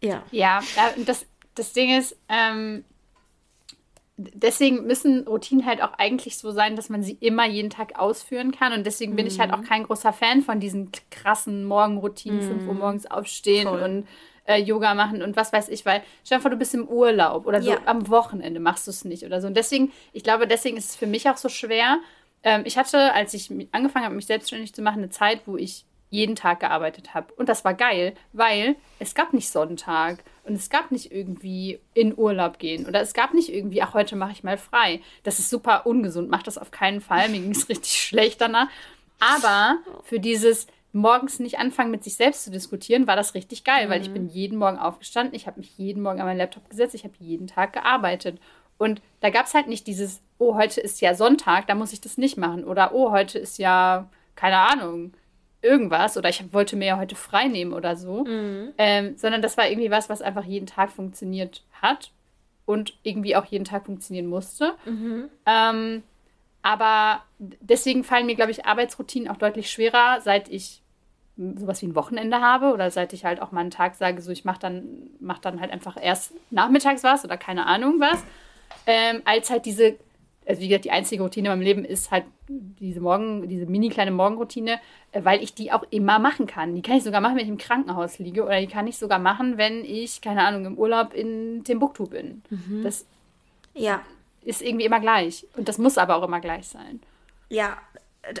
Ja. Ja, das, das Ding ist, ähm, deswegen müssen Routinen halt auch eigentlich so sein, dass man sie immer jeden Tag ausführen kann. Und deswegen bin mhm. ich halt auch mhm. kein großer Fan von diesen krassen Morgenroutinen, mhm. 5 Uhr morgens aufstehen Voll. und äh, Yoga machen und was weiß ich, weil stell dir vor, du bist im Urlaub oder so ja. am Wochenende machst du es nicht oder so. Und deswegen, ich glaube, deswegen ist es für mich auch so schwer. Ähm, ich hatte, als ich angefangen habe, mich selbstständig zu machen, eine Zeit, wo ich jeden Tag gearbeitet habe. Und das war geil, weil es gab nicht Sonntag und es gab nicht irgendwie in Urlaub gehen oder es gab nicht irgendwie, ach, heute mache ich mal frei. Das ist super ungesund, mach das auf keinen Fall. Mir ging es richtig schlecht danach. Aber für dieses morgens nicht anfangen, mit sich selbst zu diskutieren, war das richtig geil, mhm. weil ich mhm. bin jeden Morgen aufgestanden, ich habe mich jeden Morgen an meinen Laptop gesetzt, ich habe jeden Tag gearbeitet. Und da gab es halt nicht dieses, oh, heute ist ja Sonntag, da muss ich das nicht machen. Oder oh, heute ist ja, keine Ahnung, irgendwas oder ich wollte mir ja heute frei nehmen oder so, mhm. ähm, sondern das war irgendwie was, was einfach jeden Tag funktioniert hat und irgendwie auch jeden Tag funktionieren musste. Mhm. Ähm, aber deswegen fallen mir, glaube ich, Arbeitsroutinen auch deutlich schwerer, seit ich sowas wie ein Wochenende habe oder seit ich halt auch mal einen Tag sage, so ich mache dann, mach dann halt einfach erst nachmittags was oder keine Ahnung was, ähm, als halt diese also wie gesagt, die einzige Routine in meinem Leben ist halt diese Morgen, diese mini kleine Morgenroutine, äh, weil ich die auch immer machen kann. Die kann ich sogar machen, wenn ich im Krankenhaus liege oder die kann ich sogar machen, wenn ich, keine Ahnung, im Urlaub in Timbuktu bin. Mhm. Das ja. ist irgendwie immer gleich. Und das muss aber auch immer gleich sein. Ja,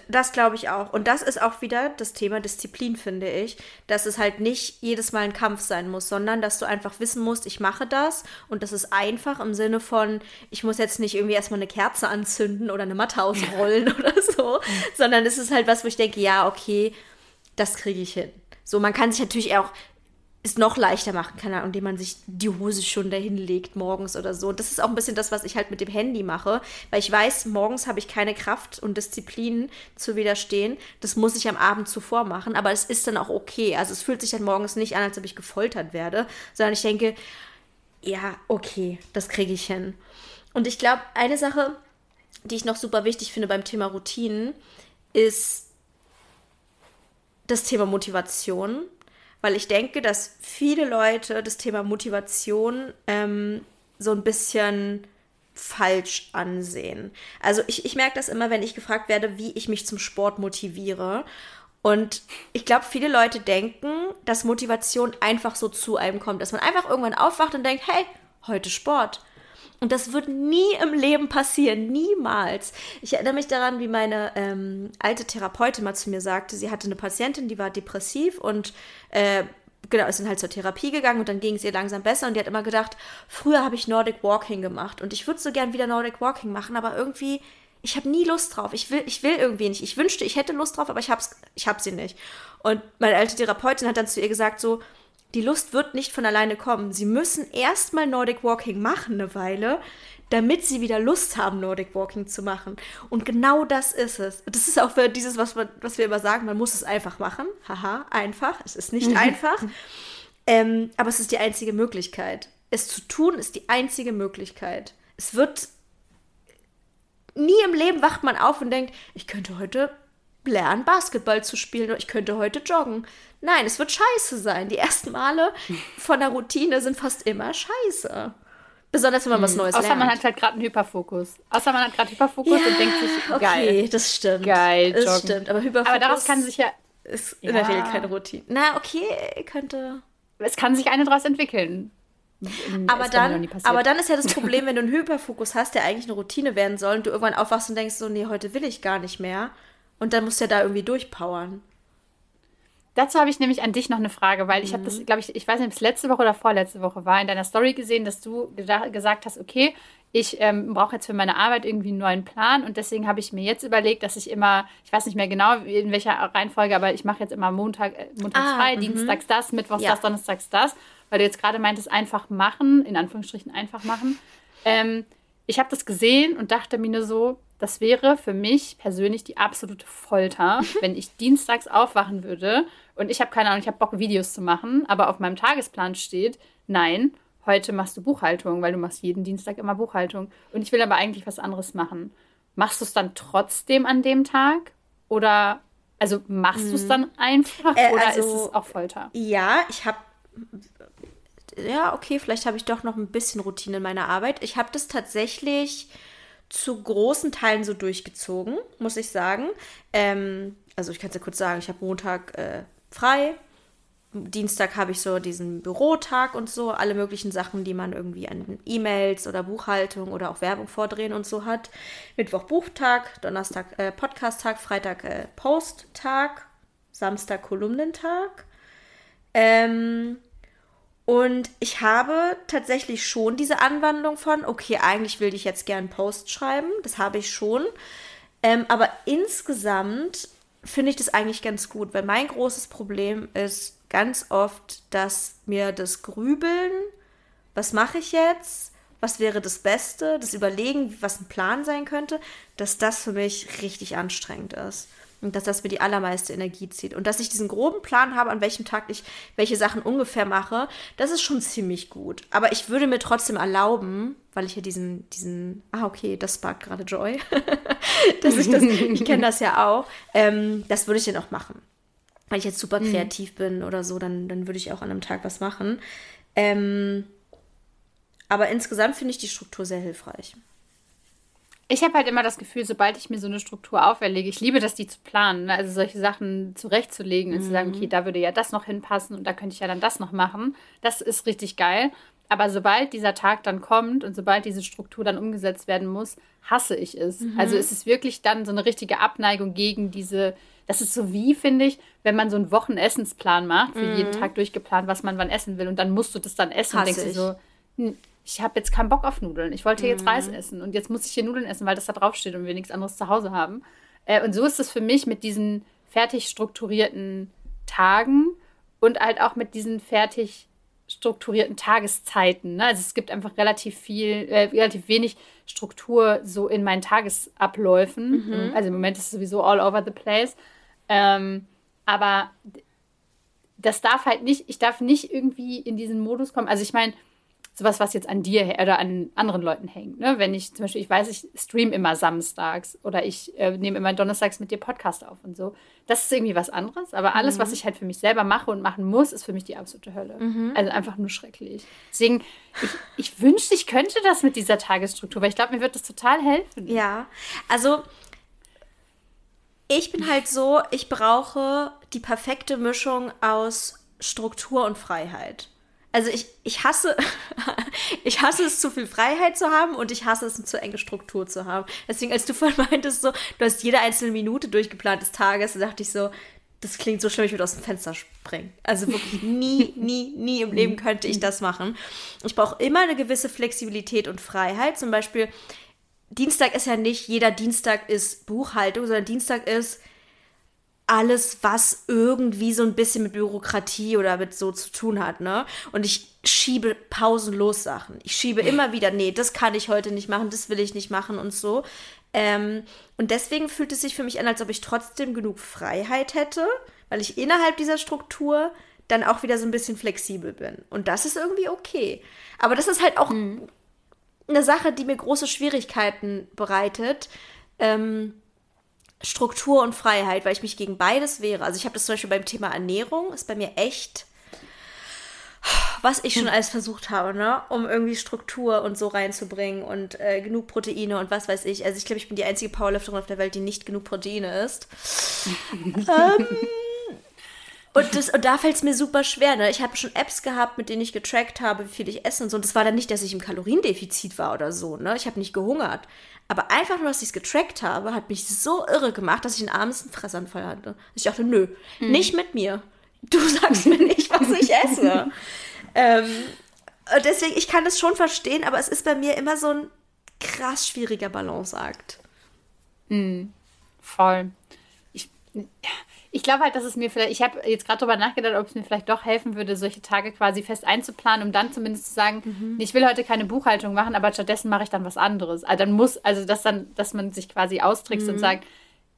das glaube ich auch. Und das ist auch wieder das Thema Disziplin, finde ich. Dass es halt nicht jedes Mal ein Kampf sein muss, sondern dass du einfach wissen musst, ich mache das. Und das ist einfach im Sinne von, ich muss jetzt nicht irgendwie erstmal eine Kerze anzünden oder eine Matte ausrollen oder so, sondern es ist halt was, wo ich denke, ja, okay, das kriege ich hin. So, man kann sich natürlich auch es noch leichter machen kann, indem man sich die Hose schon dahin legt morgens oder so. Und das ist auch ein bisschen das, was ich halt mit dem Handy mache, weil ich weiß, morgens habe ich keine Kraft und Disziplin zu widerstehen. Das muss ich am Abend zuvor machen, aber es ist dann auch okay. Also es fühlt sich dann morgens nicht an, als ob ich gefoltert werde, sondern ich denke, ja, okay, das kriege ich hin. Und ich glaube, eine Sache, die ich noch super wichtig finde beim Thema Routinen, ist das Thema Motivation. Weil ich denke, dass viele Leute das Thema Motivation ähm, so ein bisschen falsch ansehen. Also ich, ich merke das immer, wenn ich gefragt werde, wie ich mich zum Sport motiviere. Und ich glaube, viele Leute denken, dass Motivation einfach so zu einem kommt, dass man einfach irgendwann aufwacht und denkt, hey, heute Sport. Und das wird nie im Leben passieren, niemals. Ich erinnere mich daran, wie meine ähm, alte Therapeutin mal zu mir sagte, sie hatte eine Patientin, die war depressiv und äh, genau, ist dann halt zur Therapie gegangen und dann ging es ihr langsam besser und die hat immer gedacht, früher habe ich Nordic Walking gemacht und ich würde so gern wieder Nordic Walking machen, aber irgendwie ich habe nie Lust drauf. Ich will, ich will irgendwie nicht. Ich wünschte, ich hätte Lust drauf, aber ich hab's, ich hab sie nicht. Und meine alte Therapeutin hat dann zu ihr gesagt, so, die Lust wird nicht von alleine kommen. Sie müssen erstmal Nordic Walking machen eine Weile, damit sie wieder Lust haben, Nordic Walking zu machen. Und genau das ist es. Das ist auch für dieses, was, man, was wir immer sagen, man muss es einfach machen. Haha, einfach. Es ist nicht einfach. Ähm, aber es ist die einzige Möglichkeit. Es zu tun ist die einzige Möglichkeit. Es wird nie im Leben wacht man auf und denkt, ich könnte heute lernen, Basketball zu spielen oder ich könnte heute joggen. Nein, es wird scheiße sein. Die ersten Male von der Routine sind fast immer scheiße. Besonders wenn man was hm, Neues Außer lernt. man hat halt gerade einen Hyperfokus. Außer man hat gerade Hyperfokus ja, und denkt sich, geil. Okay, das stimmt. Geil, joggen. Das stimmt. Aber Hyperfokus aber daraus kann sich ja... Ist in ja. der Regel keine Routine. Na, okay, könnte... Es kann sich eine daraus entwickeln. Aber dann, aber dann ist ja das Problem, wenn du einen Hyperfokus hast, der eigentlich eine Routine werden soll und du irgendwann aufwachst und denkst so, nee, heute will ich gar nicht mehr. Und dann musst du ja da irgendwie durchpowern. Dazu habe ich nämlich an dich noch eine Frage, weil ich habe das, mhm. glaube ich, ich weiß nicht, ob es letzte Woche oder vorletzte Woche war, in deiner Story gesehen, dass du gesagt hast, okay, ich ähm, brauche jetzt für meine Arbeit irgendwie einen neuen Plan und deswegen habe ich mir jetzt überlegt, dass ich immer, ich weiß nicht mehr genau in welcher Reihenfolge, aber ich mache jetzt immer Montag, äh, montags ah, frei, -hmm. dienstags das, mittwochs ja. das, donnerstags das weil du jetzt gerade meintest, einfach machen, in Anführungsstrichen einfach machen. Ähm, ich habe das gesehen und dachte mir nur so, das wäre für mich persönlich die absolute Folter, wenn ich dienstags aufwachen würde und ich habe keine Ahnung, ich habe Bock, Videos zu machen, aber auf meinem Tagesplan steht, nein, heute machst du Buchhaltung, weil du machst jeden Dienstag immer Buchhaltung. Und ich will aber eigentlich was anderes machen. Machst du es dann trotzdem an dem Tag? Oder, also machst du es dann einfach äh, oder also, ist es auch Folter? Ja, ich habe ja, okay, vielleicht habe ich doch noch ein bisschen Routine in meiner Arbeit. Ich habe das tatsächlich zu großen Teilen so durchgezogen, muss ich sagen. Ähm, also ich kann es ja kurz sagen, ich habe Montag äh, frei. Dienstag habe ich so diesen Bürotag und so, alle möglichen Sachen, die man irgendwie an E-Mails oder Buchhaltung oder auch Werbung vordrehen und so hat. Mittwoch Buchtag, Donnerstag äh, Podcast-Tag, Freitag äh, Post-Tag, Samstag Kolumnentag. Ähm, und ich habe tatsächlich schon diese Anwandlung von, okay, eigentlich will ich jetzt gern Post schreiben. Das habe ich schon. Ähm, aber insgesamt finde ich das eigentlich ganz gut, weil mein großes Problem ist ganz oft, dass mir das Grübeln, was mache ich jetzt, was wäre das Beste, das Überlegen, was ein Plan sein könnte, dass das für mich richtig anstrengend ist. Und dass das mir die allermeiste Energie zieht. Und dass ich diesen groben Plan habe, an welchem Tag ich welche Sachen ungefähr mache, das ist schon ziemlich gut. Aber ich würde mir trotzdem erlauben, weil ich ja diesen, diesen, ah, okay, das sparkt gerade Joy. dass ich das, ich kenne das ja auch. Ähm, das würde ich dann auch machen. Weil ich jetzt super mhm. kreativ bin oder so, dann, dann würde ich auch an einem Tag was machen. Ähm, aber insgesamt finde ich die Struktur sehr hilfreich. Ich habe halt immer das Gefühl, sobald ich mir so eine Struktur auferlege, ich liebe das, die zu planen, ne? also solche Sachen zurechtzulegen und mhm. zu sagen, mhm. okay, da würde ja das noch hinpassen und da könnte ich ja dann das noch machen. Das ist richtig geil. Aber sobald dieser Tag dann kommt und sobald diese Struktur dann umgesetzt werden muss, hasse ich es. Mhm. Also es ist wirklich dann so eine richtige Abneigung gegen diese, das ist so wie, finde ich, wenn man so einen Wochennessensplan macht, für mhm. jeden Tag durchgeplant, was man wann essen will und dann musst du das dann essen hasse und denkst dir so, ich habe jetzt keinen Bock auf Nudeln. Ich wollte jetzt Reis mhm. essen und jetzt muss ich hier Nudeln essen, weil das da draufsteht und wir nichts anderes zu Hause haben. Äh, und so ist es für mich mit diesen fertig strukturierten Tagen und halt auch mit diesen fertig strukturierten Tageszeiten. Ne? Also es gibt einfach relativ viel, äh, relativ wenig Struktur so in meinen Tagesabläufen. Mhm. Also im Moment ist es sowieso all over the place. Ähm, aber das darf halt nicht, ich darf nicht irgendwie in diesen Modus kommen. Also ich meine, sowas, was jetzt an dir oder an anderen Leuten hängt. Ne? Wenn ich zum Beispiel, ich weiß, ich stream immer samstags oder ich äh, nehme immer donnerstags mit dir Podcast auf und so. Das ist irgendwie was anderes. Aber alles, mhm. was ich halt für mich selber mache und machen muss, ist für mich die absolute Hölle. Mhm. Also einfach nur schrecklich. Deswegen, ich, ich wünschte, ich könnte das mit dieser Tagesstruktur, weil ich glaube, mir wird das total helfen. Ja, also ich bin halt so, ich brauche die perfekte Mischung aus Struktur und Freiheit. Also ich, ich hasse, ich hasse es, zu viel Freiheit zu haben und ich hasse es, eine zu enge Struktur zu haben. Deswegen, als du vorhin meintest, so, du hast jede einzelne Minute durchgeplant des Tages, da dachte ich so, das klingt so schlimm, ich würde aus dem Fenster springen. Also wirklich nie, nie, nie im Leben könnte ich das machen. Ich brauche immer eine gewisse Flexibilität und Freiheit. Zum Beispiel, Dienstag ist ja nicht, jeder Dienstag ist Buchhaltung, sondern Dienstag ist alles, was irgendwie so ein bisschen mit Bürokratie oder mit so zu tun hat, ne? Und ich schiebe pausenlos Sachen. Ich schiebe immer wieder, nee, das kann ich heute nicht machen, das will ich nicht machen und so. Ähm, und deswegen fühlt es sich für mich an, als ob ich trotzdem genug Freiheit hätte, weil ich innerhalb dieser Struktur dann auch wieder so ein bisschen flexibel bin. Und das ist irgendwie okay. Aber das ist halt auch mhm. eine Sache, die mir große Schwierigkeiten bereitet. Ähm, Struktur und Freiheit, weil ich mich gegen beides wehre. Also ich habe das zum Beispiel beim Thema Ernährung, ist bei mir echt, was ich schon hm. alles versucht habe, ne, um irgendwie Struktur und so reinzubringen und äh, genug Proteine und was weiß ich. Also ich glaube, ich bin die einzige Powerlifterin auf der Welt, die nicht genug Proteine isst. ähm, und, das, und da fällt es mir super schwer. Ne? Ich habe schon Apps gehabt, mit denen ich getrackt habe, wie viel ich esse und so. Und das war dann nicht, dass ich im Kaloriendefizit war oder so. Ne? Ich habe nicht gehungert. Aber einfach nur, dass ich es getrackt habe, hat mich so irre gemacht, dass ich den abends einen Fressanfall hatte. Ich dachte, nö, mhm. nicht mit mir. Du sagst mir nicht, was ich esse. ähm, deswegen, ich kann das schon verstehen, aber es ist bei mir immer so ein krass schwieriger Balanceakt. Mhm. Voll. Ich, ich glaube halt, dass es mir vielleicht, ich habe jetzt gerade darüber nachgedacht, ob es mir vielleicht doch helfen würde, solche Tage quasi fest einzuplanen, um dann zumindest zu sagen, mhm. ich will heute keine Buchhaltung machen, aber stattdessen mache ich dann was anderes. Also dann muss, also dass dann, dass man sich quasi austrickst mhm. und sagt,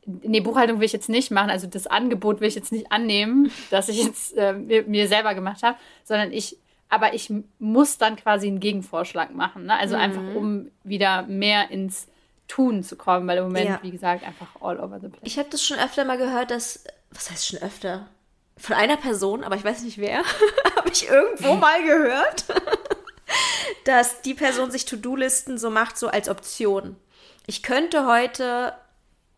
nee, Buchhaltung will ich jetzt nicht machen, also das Angebot will ich jetzt nicht annehmen, das ich jetzt äh, mir, mir, selber gemacht habe, sondern ich, aber ich muss dann quasi einen Gegenvorschlag machen. Ne? Also mhm. einfach, um wieder mehr ins Tun zu kommen, weil im Moment, ja. wie gesagt, einfach all over the place. Ich habe das schon öfter mal gehört, dass was heißt schon öfter? Von einer Person, aber ich weiß nicht wer, habe ich irgendwo mal gehört, dass die Person sich To-Do-Listen so macht, so als Option. Ich könnte heute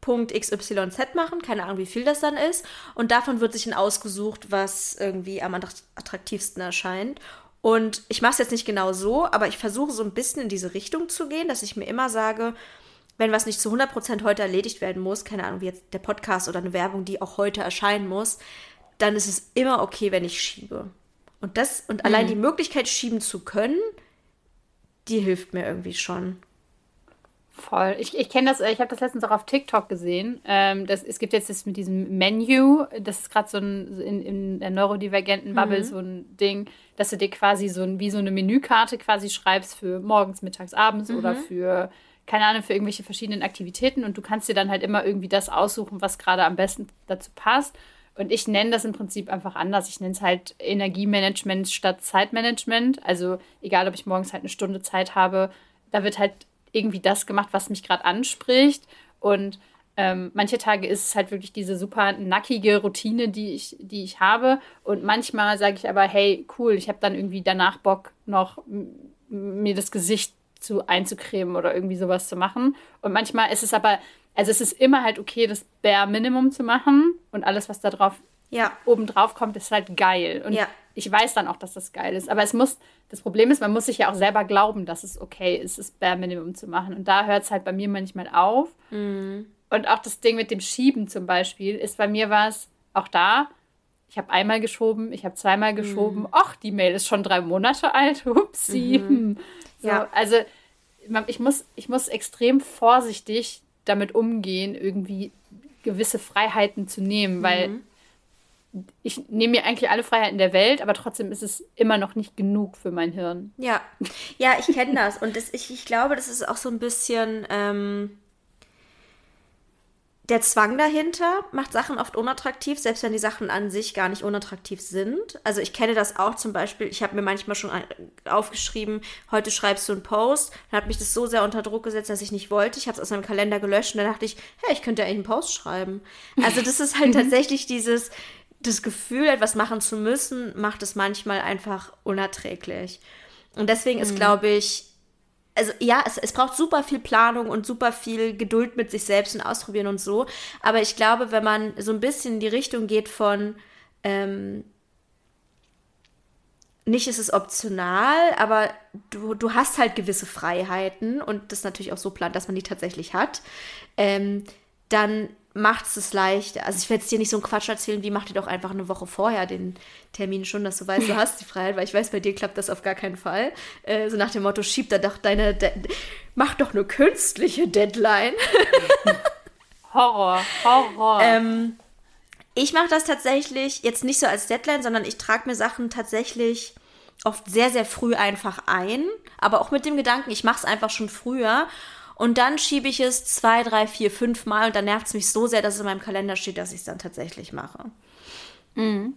Punkt XYZ machen, keine Ahnung, wie viel das dann ist. Und davon wird sich ein ausgesucht, was irgendwie am attraktivsten erscheint. Und ich mache es jetzt nicht genau so, aber ich versuche so ein bisschen in diese Richtung zu gehen, dass ich mir immer sage, wenn was nicht zu 100% heute erledigt werden muss, keine Ahnung, wie jetzt der Podcast oder eine Werbung, die auch heute erscheinen muss, dann ist es immer okay, wenn ich schiebe. Und das und mhm. allein die Möglichkeit schieben zu können, die hilft mir irgendwie schon. Voll. Ich, ich kenne das, ich habe das letztens auch auf TikTok gesehen. Ähm, das, es gibt jetzt das mit diesem Menü, das ist gerade so ein in, in der neurodivergenten Bubble mhm. so ein Ding, dass du dir quasi so ein, wie so eine Menükarte quasi schreibst für morgens, mittags, abends mhm. oder für keine Ahnung, für irgendwelche verschiedenen Aktivitäten und du kannst dir dann halt immer irgendwie das aussuchen, was gerade am besten dazu passt. Und ich nenne das im Prinzip einfach anders. Ich nenne es halt Energiemanagement statt Zeitmanagement. Also egal, ob ich morgens halt eine Stunde Zeit habe, da wird halt irgendwie das gemacht, was mich gerade anspricht. Und ähm, manche Tage ist es halt wirklich diese super nackige Routine, die ich, die ich habe. Und manchmal sage ich aber, hey, cool, ich habe dann irgendwie danach Bock, noch mir das Gesicht zu einzucremen oder irgendwie sowas zu machen. Und manchmal ist es aber, also es ist immer halt okay, das Bare Minimum zu machen und alles, was da drauf ja. oben drauf kommt, ist halt geil. Und ja. ich weiß dann auch, dass das geil ist. Aber es muss, das Problem ist, man muss sich ja auch selber glauben, dass es okay ist, das Bare Minimum zu machen. Und da hört es halt bei mir manchmal auf. Mhm. Und auch das Ding mit dem Schieben zum Beispiel ist bei mir was, auch da, ich habe einmal geschoben, ich habe zweimal geschoben. Mhm. Ach, die Mail ist schon drei Monate alt. Upsi. Mhm. So, ja. Also ich muss, ich muss extrem vorsichtig damit umgehen, irgendwie gewisse Freiheiten zu nehmen, weil mhm. ich nehme mir eigentlich alle Freiheiten der Welt, aber trotzdem ist es immer noch nicht genug für mein Hirn. Ja, ja, ich kenne das und das, ich, ich glaube, das ist auch so ein bisschen. Ähm der Zwang dahinter macht Sachen oft unattraktiv, selbst wenn die Sachen an sich gar nicht unattraktiv sind. Also ich kenne das auch zum Beispiel, ich habe mir manchmal schon aufgeschrieben, heute schreibst du einen Post. Dann hat mich das so sehr unter Druck gesetzt, dass ich nicht wollte. Ich habe es aus meinem Kalender gelöscht und dann dachte ich, hey, ich könnte ja eigentlich einen Post schreiben. Also das ist halt tatsächlich dieses, das Gefühl, etwas machen zu müssen, macht es manchmal einfach unerträglich. Und deswegen ist, mhm. glaube ich, also ja, es, es braucht super viel Planung und super viel Geduld mit sich selbst und ausprobieren und so. Aber ich glaube, wenn man so ein bisschen in die Richtung geht von ähm, nicht ist es optional, aber du, du hast halt gewisse Freiheiten und das natürlich auch so plant, dass man die tatsächlich hat, ähm, dann macht es leichter. Also ich werde jetzt dir nicht so einen Quatsch erzählen, wie mach dir doch einfach eine Woche vorher den Termin schon, dass du weißt, du hast die Freiheit, weil ich weiß, bei dir klappt das auf gar keinen Fall. Äh, so nach dem Motto, schieb da doch deine, de mach doch eine künstliche Deadline. Horror, Horror. Ähm, ich mache das tatsächlich jetzt nicht so als Deadline, sondern ich trage mir Sachen tatsächlich oft sehr, sehr früh einfach ein. Aber auch mit dem Gedanken, ich mache es einfach schon früher. Und dann schiebe ich es zwei, drei, vier, fünf Mal und dann nervt es mich so sehr, dass es in meinem Kalender steht, dass ich es dann tatsächlich mache. Mhm.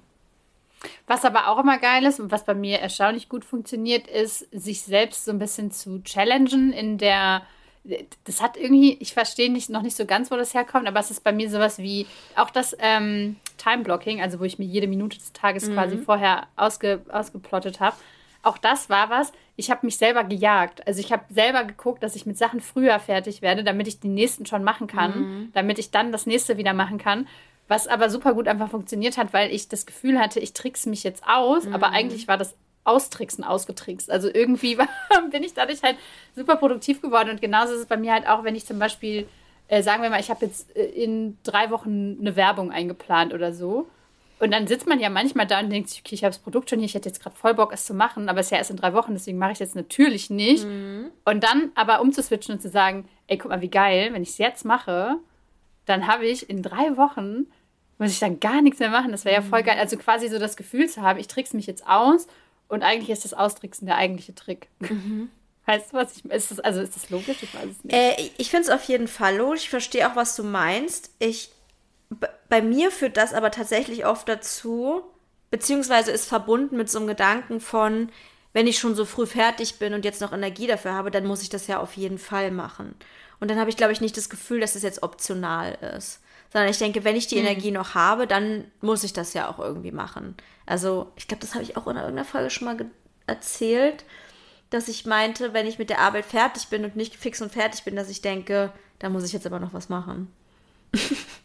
Was aber auch immer geil ist und was bei mir erstaunlich gut funktioniert, ist, sich selbst so ein bisschen zu challengen in der. Das hat irgendwie, ich verstehe nicht, noch nicht so ganz, wo das herkommt, aber es ist bei mir sowas wie auch das ähm, Time-Blocking, also wo ich mir jede Minute des Tages mhm. quasi vorher ausge, ausgeplottet habe auch das war was, ich habe mich selber gejagt. Also ich habe selber geguckt, dass ich mit Sachen früher fertig werde, damit ich die nächsten schon machen kann, mhm. damit ich dann das nächste wieder machen kann. Was aber super gut einfach funktioniert hat, weil ich das Gefühl hatte, ich trickse mich jetzt aus, mhm. aber eigentlich war das Austricksen ausgetrickst. Also irgendwie war, bin ich dadurch halt super produktiv geworden. Und genauso ist es bei mir halt auch, wenn ich zum Beispiel, äh, sagen wir mal, ich habe jetzt äh, in drei Wochen eine Werbung eingeplant oder so. Und dann sitzt man ja manchmal da und denkt sich, okay, ich habe das Produkt schon hier, ich hätte jetzt gerade voll Bock, es zu machen, aber es ist ja erst in drei Wochen, deswegen mache ich es jetzt natürlich nicht. Mhm. Und dann aber umzuswitchen und zu sagen, ey, guck mal, wie geil, wenn ich es jetzt mache, dann habe ich in drei Wochen, muss ich dann gar nichts mehr machen. Das wäre ja voll mhm. geil. Also quasi so das Gefühl zu haben, ich trickse mich jetzt aus und eigentlich ist das Austricksen der eigentliche Trick. Mhm. Weißt du, was ich ist das, Also ist das logisch? Ich weiß es nicht. Äh, ich finde es auf jeden Fall logisch. Ich verstehe auch, was du meinst. Ich bei mir führt das aber tatsächlich oft dazu, beziehungsweise ist verbunden mit so einem Gedanken von, wenn ich schon so früh fertig bin und jetzt noch Energie dafür habe, dann muss ich das ja auf jeden Fall machen. Und dann habe ich, glaube ich, nicht das Gefühl, dass es das jetzt optional ist. Sondern ich denke, wenn ich die mhm. Energie noch habe, dann muss ich das ja auch irgendwie machen. Also, ich glaube, das habe ich auch in irgendeiner Folge schon mal erzählt, dass ich meinte, wenn ich mit der Arbeit fertig bin und nicht fix und fertig bin, dass ich denke, da muss ich jetzt aber noch was machen.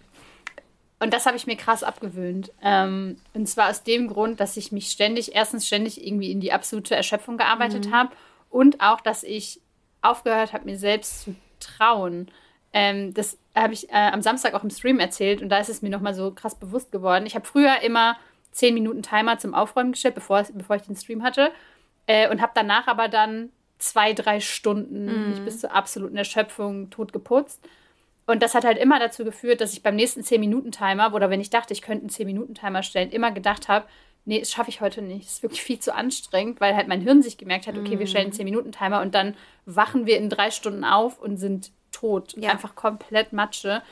Und das habe ich mir krass abgewöhnt. Ähm, und zwar aus dem Grund, dass ich mich ständig, erstens ständig irgendwie in die absolute Erschöpfung gearbeitet mhm. habe und auch, dass ich aufgehört habe, mir selbst zu trauen. Ähm, das habe ich äh, am Samstag auch im Stream erzählt und da ist es mir nochmal so krass bewusst geworden. Ich habe früher immer 10 Minuten Timer zum Aufräumen gestellt, bevor, bevor ich den Stream hatte. Äh, und habe danach aber dann zwei, drei Stunden mhm. mich bis zur absoluten Erschöpfung tot geputzt. Und das hat halt immer dazu geführt, dass ich beim nächsten 10-Minuten-Timer oder wenn ich dachte, ich könnte einen 10-Minuten-Timer stellen, immer gedacht habe, nee, das schaffe ich heute nicht. Das ist wirklich viel zu anstrengend, weil halt mein Hirn sich gemerkt hat, okay, wir stellen einen 10-Minuten-Timer und dann wachen wir in drei Stunden auf und sind tot. Ja. Einfach komplett Matsche.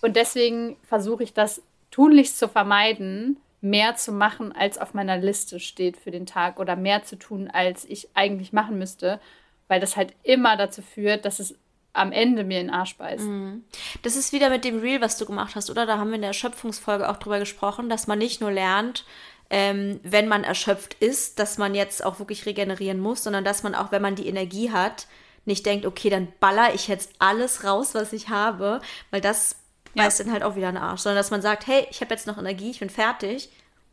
Und deswegen versuche ich das tunlichst zu vermeiden, mehr zu machen, als auf meiner Liste steht für den Tag oder mehr zu tun, als ich eigentlich machen müsste, weil das halt immer dazu führt, dass es am Ende mir in den Arsch beißt. Mhm. Das ist wieder mit dem Reel, was du gemacht hast, oder? Da haben wir in der Erschöpfungsfolge auch drüber gesprochen, dass man nicht nur lernt, ähm, wenn man erschöpft ist, dass man jetzt auch wirklich regenerieren muss, sondern dass man auch, wenn man die Energie hat, nicht denkt, okay, dann baller ich jetzt alles raus, was ich habe, weil das ja. beißt dann halt auch wieder in den Arsch, sondern dass man sagt, hey, ich habe jetzt noch Energie, ich bin fertig,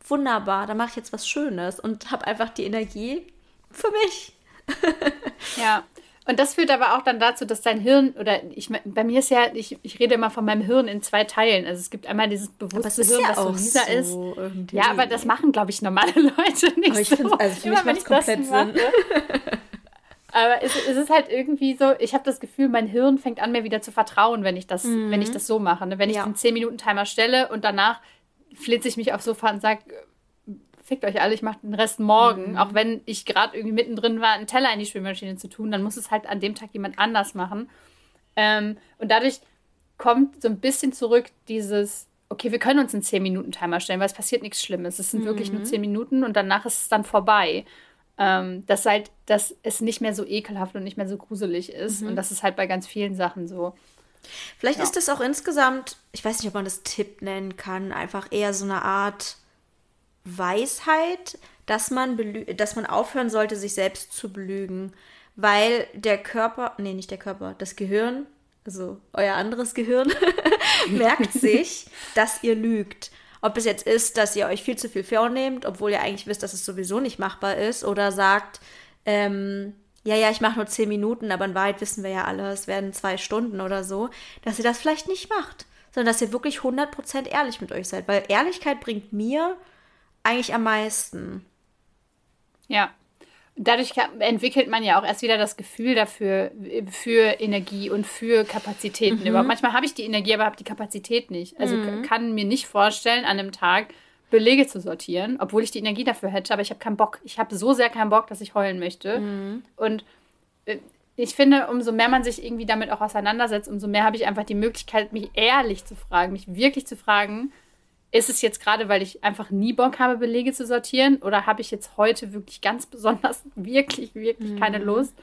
wunderbar, dann mache ich jetzt was Schönes und habe einfach die Energie für mich. ja, und das führt aber auch dann dazu, dass dein Hirn, oder ich bei mir ist ja, ich, ich rede immer von meinem Hirn in zwei Teilen. Also es gibt einmal dieses bewusste Hirn, ja was so lisa so ist. Irgendwie. Ja, aber das machen, glaube ich, normale Leute nicht. Aber ich finde, also für mich macht es komplett Sinn. aber es, es, ist halt irgendwie so, ich habe das Gefühl, mein Hirn fängt an, mir wieder zu vertrauen, wenn ich das, mhm. wenn ich das so mache. Ne? Wenn ich ja. den 10-Minuten-Timer stelle und danach flitze ich mich aufs Sofa und sage, fickt euch alle, ich mache den Rest morgen. Mhm. Auch wenn ich gerade irgendwie mittendrin war, einen Teller in die Spülmaschine zu tun, dann muss es halt an dem Tag jemand anders machen. Ähm, und dadurch kommt so ein bisschen zurück dieses, okay, wir können uns einen 10-Minuten-Timer stellen, weil es passiert nichts Schlimmes. Es sind mhm. wirklich nur 10 Minuten und danach ist es dann vorbei. Ähm, dass halt, dass es nicht mehr so ekelhaft und nicht mehr so gruselig ist. Mhm. Und das ist halt bei ganz vielen Sachen so. Vielleicht ja. ist das auch insgesamt, ich weiß nicht, ob man das Tipp nennen kann, einfach eher so eine Art Weisheit, dass man, dass man aufhören sollte, sich selbst zu belügen. Weil der Körper, nee, nicht der Körper, das Gehirn, also euer anderes Gehirn, merkt sich, dass ihr lügt. Ob es jetzt ist, dass ihr euch viel zu viel vornehmt, obwohl ihr eigentlich wisst, dass es sowieso nicht machbar ist, oder sagt, ähm, ja, ja, ich mache nur zehn Minuten, aber in Wahrheit wissen wir ja alle, es werden zwei Stunden oder so, dass ihr das vielleicht nicht macht, sondern dass ihr wirklich 100% ehrlich mit euch seid, weil Ehrlichkeit bringt mir eigentlich am meisten. Ja. Dadurch entwickelt man ja auch erst wieder das Gefühl dafür, für Energie und für Kapazitäten. Mhm. Manchmal habe ich die Energie, aber habe die Kapazität nicht. Also mhm. kann mir nicht vorstellen, an einem Tag Belege zu sortieren, obwohl ich die Energie dafür hätte, aber ich habe keinen Bock. Ich habe so sehr keinen Bock, dass ich heulen möchte. Mhm. Und äh, ich finde, umso mehr man sich irgendwie damit auch auseinandersetzt, umso mehr habe ich einfach die Möglichkeit, mich ehrlich zu fragen, mich wirklich zu fragen, ist es jetzt gerade, weil ich einfach nie Bock habe, Belege zu sortieren oder habe ich jetzt heute wirklich ganz besonders, wirklich, wirklich mhm. keine Lust?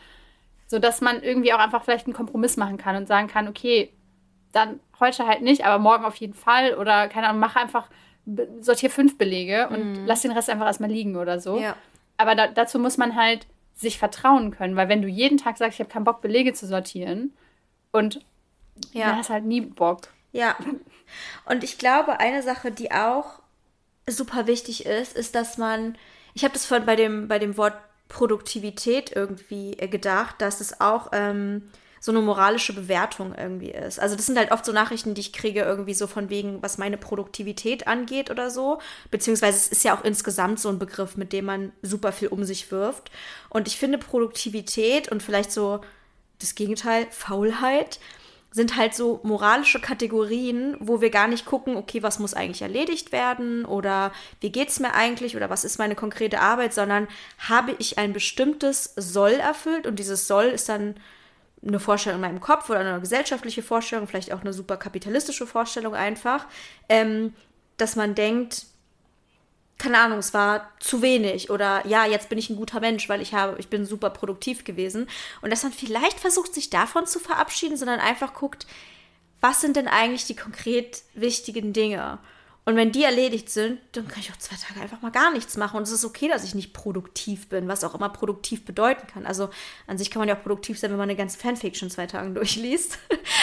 Sodass man irgendwie auch einfach vielleicht einen Kompromiss machen kann und sagen kann, okay, dann heute halt nicht, aber morgen auf jeden Fall oder keine Ahnung, mach einfach, sortiere fünf Belege und mhm. lass den Rest einfach erstmal liegen oder so. Ja. Aber da, dazu muss man halt sich vertrauen können, weil wenn du jeden Tag sagst, ich habe keinen Bock, Belege zu sortieren und ja. dann hast halt nie Bock. Ja. Und ich glaube, eine Sache, die auch super wichtig ist, ist, dass man, ich habe das vorhin bei dem, bei dem Wort Produktivität irgendwie äh, gedacht, dass es auch ähm, so eine moralische Bewertung irgendwie ist. Also das sind halt oft so Nachrichten, die ich kriege, irgendwie so von wegen, was meine Produktivität angeht oder so. Beziehungsweise es ist ja auch insgesamt so ein Begriff, mit dem man super viel um sich wirft. Und ich finde Produktivität und vielleicht so das Gegenteil, Faulheit, sind halt so moralische Kategorien, wo wir gar nicht gucken, okay, was muss eigentlich erledigt werden oder wie geht es mir eigentlich oder was ist meine konkrete Arbeit, sondern habe ich ein bestimmtes Soll erfüllt? Und dieses Soll ist dann eine Vorstellung in meinem Kopf oder eine gesellschaftliche Vorstellung, vielleicht auch eine super kapitalistische Vorstellung einfach, ähm, dass man denkt, keine Ahnung, es war zu wenig oder ja, jetzt bin ich ein guter Mensch, weil ich habe, ich bin super produktiv gewesen. Und dass man vielleicht versucht, sich davon zu verabschieden, sondern einfach guckt, was sind denn eigentlich die konkret wichtigen Dinge? Und wenn die erledigt sind, dann kann ich auch zwei Tage einfach mal gar nichts machen. Und es ist okay, dass ich nicht produktiv bin, was auch immer produktiv bedeuten kann. Also an sich kann man ja auch produktiv sein, wenn man eine ganze Fanfiction zwei Tagen durchliest.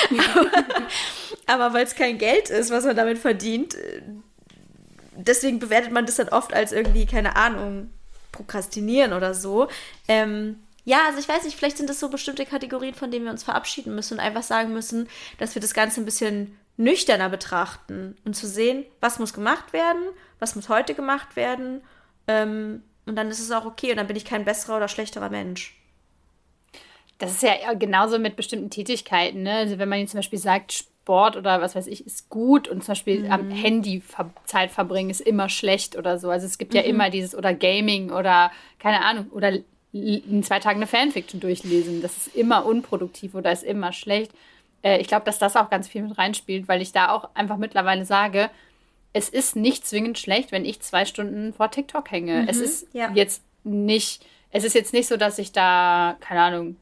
aber, aber weil es kein Geld ist, was man damit verdient, deswegen bewertet man das dann oft als irgendwie, keine Ahnung, Prokrastinieren oder so. Ähm, ja, also ich weiß nicht, vielleicht sind das so bestimmte Kategorien, von denen wir uns verabschieden müssen und einfach sagen müssen, dass wir das Ganze ein bisschen nüchterner betrachten und zu sehen, was muss gemacht werden, was muss heute gemacht werden. Ähm, und dann ist es auch okay und dann bin ich kein besserer oder schlechterer Mensch. Das ist ja genauso mit bestimmten Tätigkeiten. Ne? Also wenn man jetzt zum Beispiel sagt, Sport oder was weiß ich ist gut und zum Beispiel mhm. am Handy Zeit verbringen ist immer schlecht oder so. Also es gibt mhm. ja immer dieses oder Gaming oder keine Ahnung oder in zwei Tagen eine Fanfiction durchlesen. Das ist immer unproduktiv oder ist immer schlecht. Äh, ich glaube, dass das auch ganz viel mit reinspielt, weil ich da auch einfach mittlerweile sage, es ist nicht zwingend schlecht, wenn ich zwei Stunden vor TikTok hänge. Mhm. Es ist ja. jetzt nicht, es ist jetzt nicht so, dass ich da, keine Ahnung,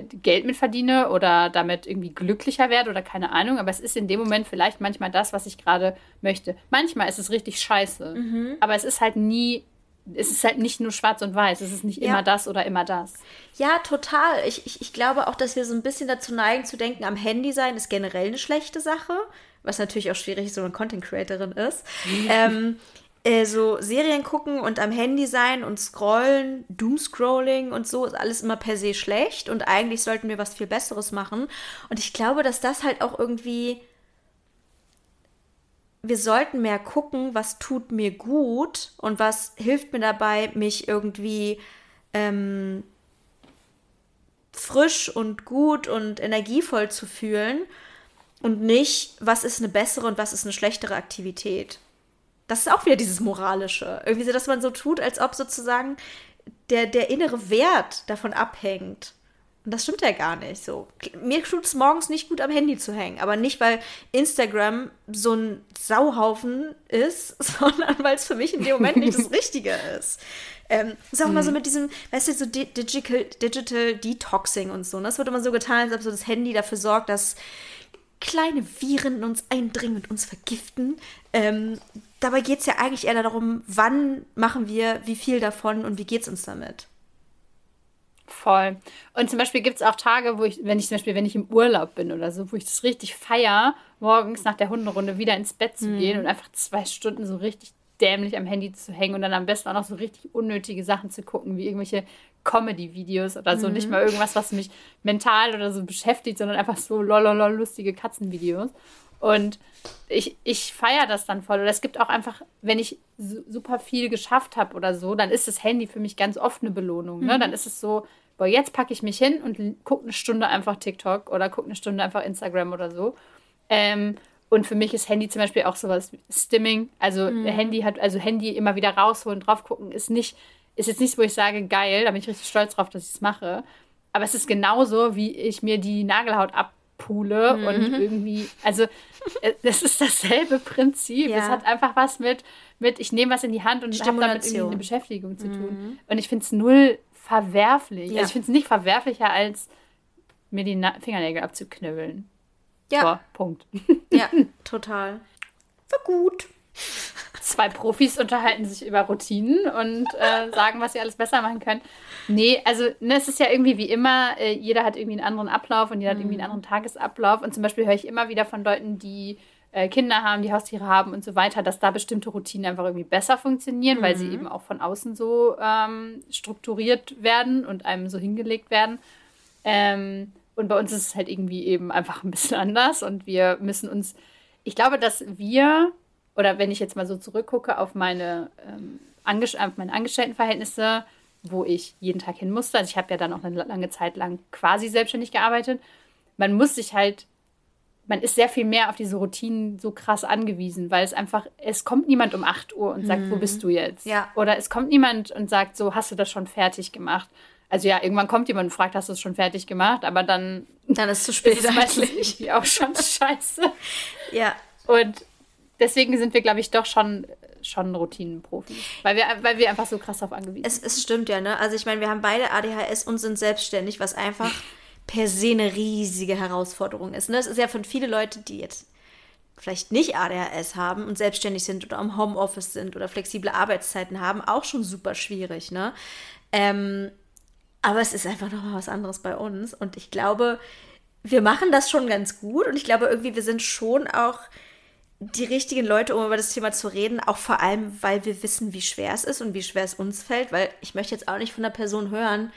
Geld mit verdiene oder damit irgendwie glücklicher werde oder keine Ahnung, aber es ist in dem Moment vielleicht manchmal das, was ich gerade möchte. Manchmal ist es richtig scheiße, mhm. aber es ist halt nie, es ist halt nicht nur schwarz und weiß, es ist nicht ja. immer das oder immer das. Ja, total. Ich, ich, ich glaube auch, dass wir so ein bisschen dazu neigen zu denken, am Handy sein ist generell eine schlechte Sache, was natürlich auch schwierig ist, so eine Content Creatorin ist. Ähm, äh, so Serien gucken und am Handy sein und scrollen, Doomscrolling und so ist alles immer per se schlecht und eigentlich sollten wir was viel Besseres machen. Und ich glaube, dass das halt auch irgendwie. Wir sollten mehr gucken, was tut mir gut und was hilft mir dabei, mich irgendwie ähm, frisch und gut und energievoll zu fühlen und nicht, was ist eine bessere und was ist eine schlechtere Aktivität das ist auch wieder dieses Moralische. Irgendwie so, dass man so tut, als ob sozusagen der, der innere Wert davon abhängt. Und das stimmt ja gar nicht so. Mir tut es morgens nicht gut, am Handy zu hängen. Aber nicht, weil Instagram so ein Sauhaufen ist, sondern weil es für mich in dem Moment nicht das Richtige ist. Ähm, ist auch mhm. mal so mit diesem, weißt du, so Digital, Digital Detoxing und so. Und ne? das wird immer so getan, als ob so das Handy dafür sorgt, dass kleine Viren in uns eindringen und uns vergiften. Ähm, dabei geht es ja eigentlich eher darum, wann machen wir wie viel davon und wie geht es uns damit. Voll. Und zum Beispiel gibt es auch Tage, wo ich, wenn ich zum Beispiel, wenn ich im Urlaub bin oder so, wo ich das richtig feier, morgens nach der Hunderunde wieder ins Bett zu mhm. gehen und einfach zwei Stunden so richtig dämlich am Handy zu hängen und dann am besten auch noch so richtig unnötige Sachen zu gucken, wie irgendwelche Comedy-Videos oder so. Mhm. Nicht mal irgendwas, was mich mental oder so beschäftigt, sondern einfach so lololol lustige Katzenvideos. Und ich, ich feiere das dann voll. Oder es gibt auch einfach, wenn ich super viel geschafft habe oder so, dann ist das Handy für mich ganz oft eine Belohnung. Ne? Mhm. Dann ist es so, boah, jetzt packe ich mich hin und gucke eine Stunde einfach TikTok oder gucke eine Stunde einfach Instagram oder so. Ähm, und für mich ist Handy zum Beispiel auch sowas wie Stimming. Also mhm. Handy hat, also Handy immer wieder rausholen, drauf gucken, ist nicht, ist jetzt nichts, wo ich sage, geil, da bin ich richtig stolz drauf, dass ich es mache. Aber es ist genauso, wie ich mir die Nagelhaut abpule mhm. und irgendwie, also äh, das ist dasselbe Prinzip. Ja. Es hat einfach was mit, mit ich nehme was in die Hand und habe damit irgendwie eine Beschäftigung zu tun. Mhm. Und ich finde es null verwerflich. Ja. Also ich finde es nicht verwerflicher, als mir die Na Fingernägel abzuknibbeln. Ja. So, Punkt. Ja, total. War gut. Zwei Profis unterhalten sich über Routinen und äh, sagen, was sie alles besser machen können. Nee, also ne, es ist ja irgendwie wie immer, äh, jeder hat irgendwie einen anderen Ablauf und jeder mhm. hat irgendwie einen mhm. anderen Tagesablauf. Und zum Beispiel höre ich immer wieder von Leuten, die äh, Kinder haben, die Haustiere haben und so weiter, dass da bestimmte Routinen einfach irgendwie besser funktionieren, mhm. weil sie mhm. eben auch von außen so ähm, strukturiert werden und einem so hingelegt werden. Ähm, und bei uns ist es halt irgendwie eben einfach ein bisschen anders und wir müssen uns, ich glaube, dass wir, oder wenn ich jetzt mal so zurückgucke auf meine, ähm, Ange meine Angestelltenverhältnisse, wo ich jeden Tag hin musste, also ich habe ja dann auch eine lange Zeit lang quasi selbstständig gearbeitet, man muss sich halt, man ist sehr viel mehr auf diese Routinen so krass angewiesen, weil es einfach, es kommt niemand um 8 Uhr und sagt, mhm. wo bist du jetzt? Ja. Oder es kommt niemand und sagt, so, hast du das schon fertig gemacht? Also ja, irgendwann kommt jemand und fragt, hast du es schon fertig gemacht? Aber dann. Dann ist es zu spät. Ist meistens auch schon scheiße. ja. Und deswegen sind wir, glaube ich, doch schon, schon Routinenprofis. Weil wir, weil wir einfach so krass darauf angewiesen sind. Es, es stimmt ja, ne? Also ich meine, wir haben beide ADHS und sind selbstständig, was einfach per se eine riesige Herausforderung ist. Ne? Es ist ja von vielen Leuten, die jetzt vielleicht nicht ADHS haben und selbstständig sind oder am Homeoffice sind oder flexible Arbeitszeiten haben, auch schon super schwierig. Ne? Ähm, aber es ist einfach noch mal was anderes bei uns. Und ich glaube, wir machen das schon ganz gut. Und ich glaube irgendwie, wir sind schon auch die richtigen Leute, um über das Thema zu reden. Auch vor allem, weil wir wissen, wie schwer es ist und wie schwer es uns fällt. Weil ich möchte jetzt auch nicht von einer Person hören,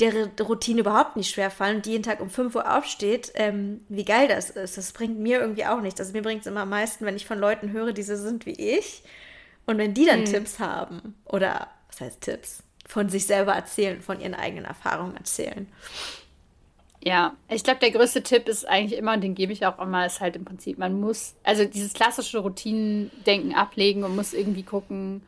der Routine überhaupt nicht schwer fallen und die jeden Tag um 5 Uhr aufsteht, ähm, wie geil das ist. Das bringt mir irgendwie auch nichts. Also mir bringt es immer am meisten, wenn ich von Leuten höre, die so sind wie ich. Und wenn die dann hm. Tipps haben. Oder was heißt Tipps? Von sich selber erzählen, von ihren eigenen Erfahrungen erzählen. Ja, ich glaube, der größte Tipp ist eigentlich immer, und den gebe ich auch immer, ist halt im Prinzip, man muss, also dieses klassische Routinendenken ablegen und muss irgendwie gucken,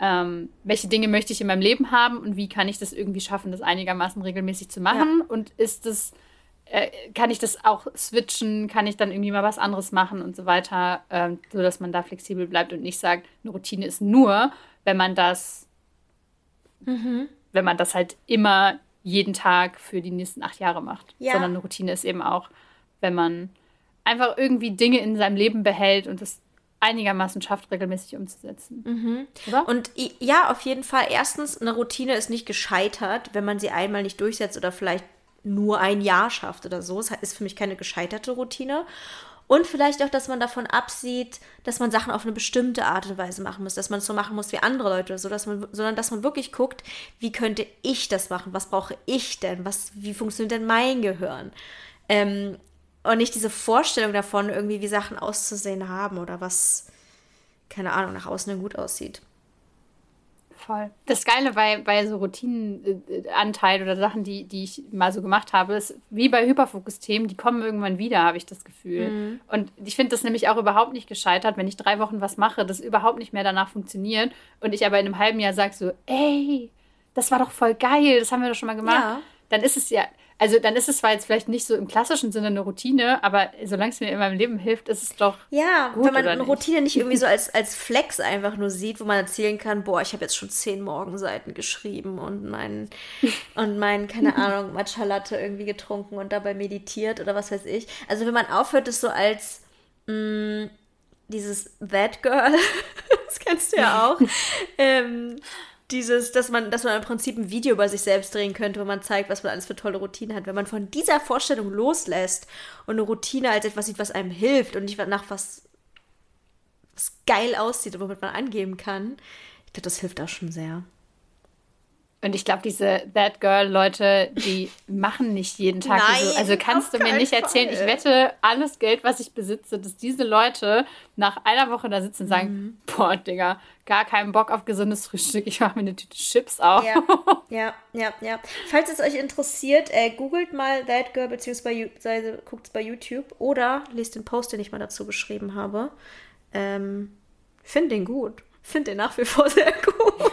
ähm, welche Dinge möchte ich in meinem Leben haben und wie kann ich das irgendwie schaffen, das einigermaßen regelmäßig zu machen ja. und ist das, äh, kann ich das auch switchen, kann ich dann irgendwie mal was anderes machen und so weiter, äh, sodass man da flexibel bleibt und nicht sagt, eine Routine ist nur, wenn man das Mhm. Wenn man das halt immer jeden Tag für die nächsten acht Jahre macht. Ja. Sondern eine Routine ist eben auch, wenn man einfach irgendwie Dinge in seinem Leben behält und das einigermaßen schafft, regelmäßig umzusetzen. Mhm. Oder? Und ja, auf jeden Fall. Erstens, eine Routine ist nicht gescheitert, wenn man sie einmal nicht durchsetzt oder vielleicht nur ein Jahr schafft oder so. Es ist für mich keine gescheiterte Routine. Und vielleicht auch, dass man davon absieht, dass man Sachen auf eine bestimmte Art und Weise machen muss, dass man es so machen muss wie andere Leute, so dass man, sondern dass man wirklich guckt, wie könnte ich das machen? Was brauche ich denn? Was, wie funktioniert denn mein Gehirn? Ähm, und nicht diese Vorstellung davon, irgendwie wie Sachen auszusehen haben oder was, keine Ahnung, nach außen gut aussieht. Voll. Das Geile bei, bei so Routinenanteil oder Sachen, die, die ich mal so gemacht habe, ist wie bei Hyperfokus-Themen, die kommen irgendwann wieder, habe ich das Gefühl. Mhm. Und ich finde das nämlich auch überhaupt nicht gescheitert, wenn ich drei Wochen was mache, das überhaupt nicht mehr danach funktioniert und ich aber in einem halben Jahr sage so, ey, das war doch voll geil, das haben wir doch schon mal gemacht. Ja. Dann ist es ja, also dann ist es zwar jetzt vielleicht nicht so im klassischen Sinne eine Routine, aber solange es mir in meinem Leben hilft, ist es doch. Ja, gut, wenn man eine nicht? Routine nicht irgendwie so als, als Flex einfach nur sieht, wo man erzählen kann, boah, ich habe jetzt schon zehn Morgenseiten geschrieben und mein, und mein, keine Ahnung, Matcha Latte irgendwie getrunken und dabei meditiert oder was weiß ich. Also wenn man aufhört, es so als mh, dieses That Girl, das kennst du ja auch, ähm, dieses, dass man, dass man im Prinzip ein Video über sich selbst drehen könnte, wo man zeigt, was man alles für tolle Routinen hat. Wenn man von dieser Vorstellung loslässt und eine Routine als etwas sieht, was einem hilft und nicht nach was, was geil aussieht und womit man angeben kann, ich glaube, das hilft auch schon sehr. Und ich glaube, diese That Girl-Leute, die machen nicht jeden Tag Nein, so. Also kannst du mir nicht erzählen, ich Fall. wette, alles Geld, was ich besitze, dass diese Leute nach einer Woche da sitzen und sagen, Mhm. boah, Digga, gar keinen Bock auf gesundes Frühstück, ich mache mir eine Tüte Chips auf. Ja, ja, ja, ja. Falls es euch interessiert, äh, googelt mal That Girl beziehungsweise guckt es bei YouTube oder lest den Post, den ich mal dazu geschrieben habe. Ähm, Finde den gut. Finde den nach wie vor sehr gut.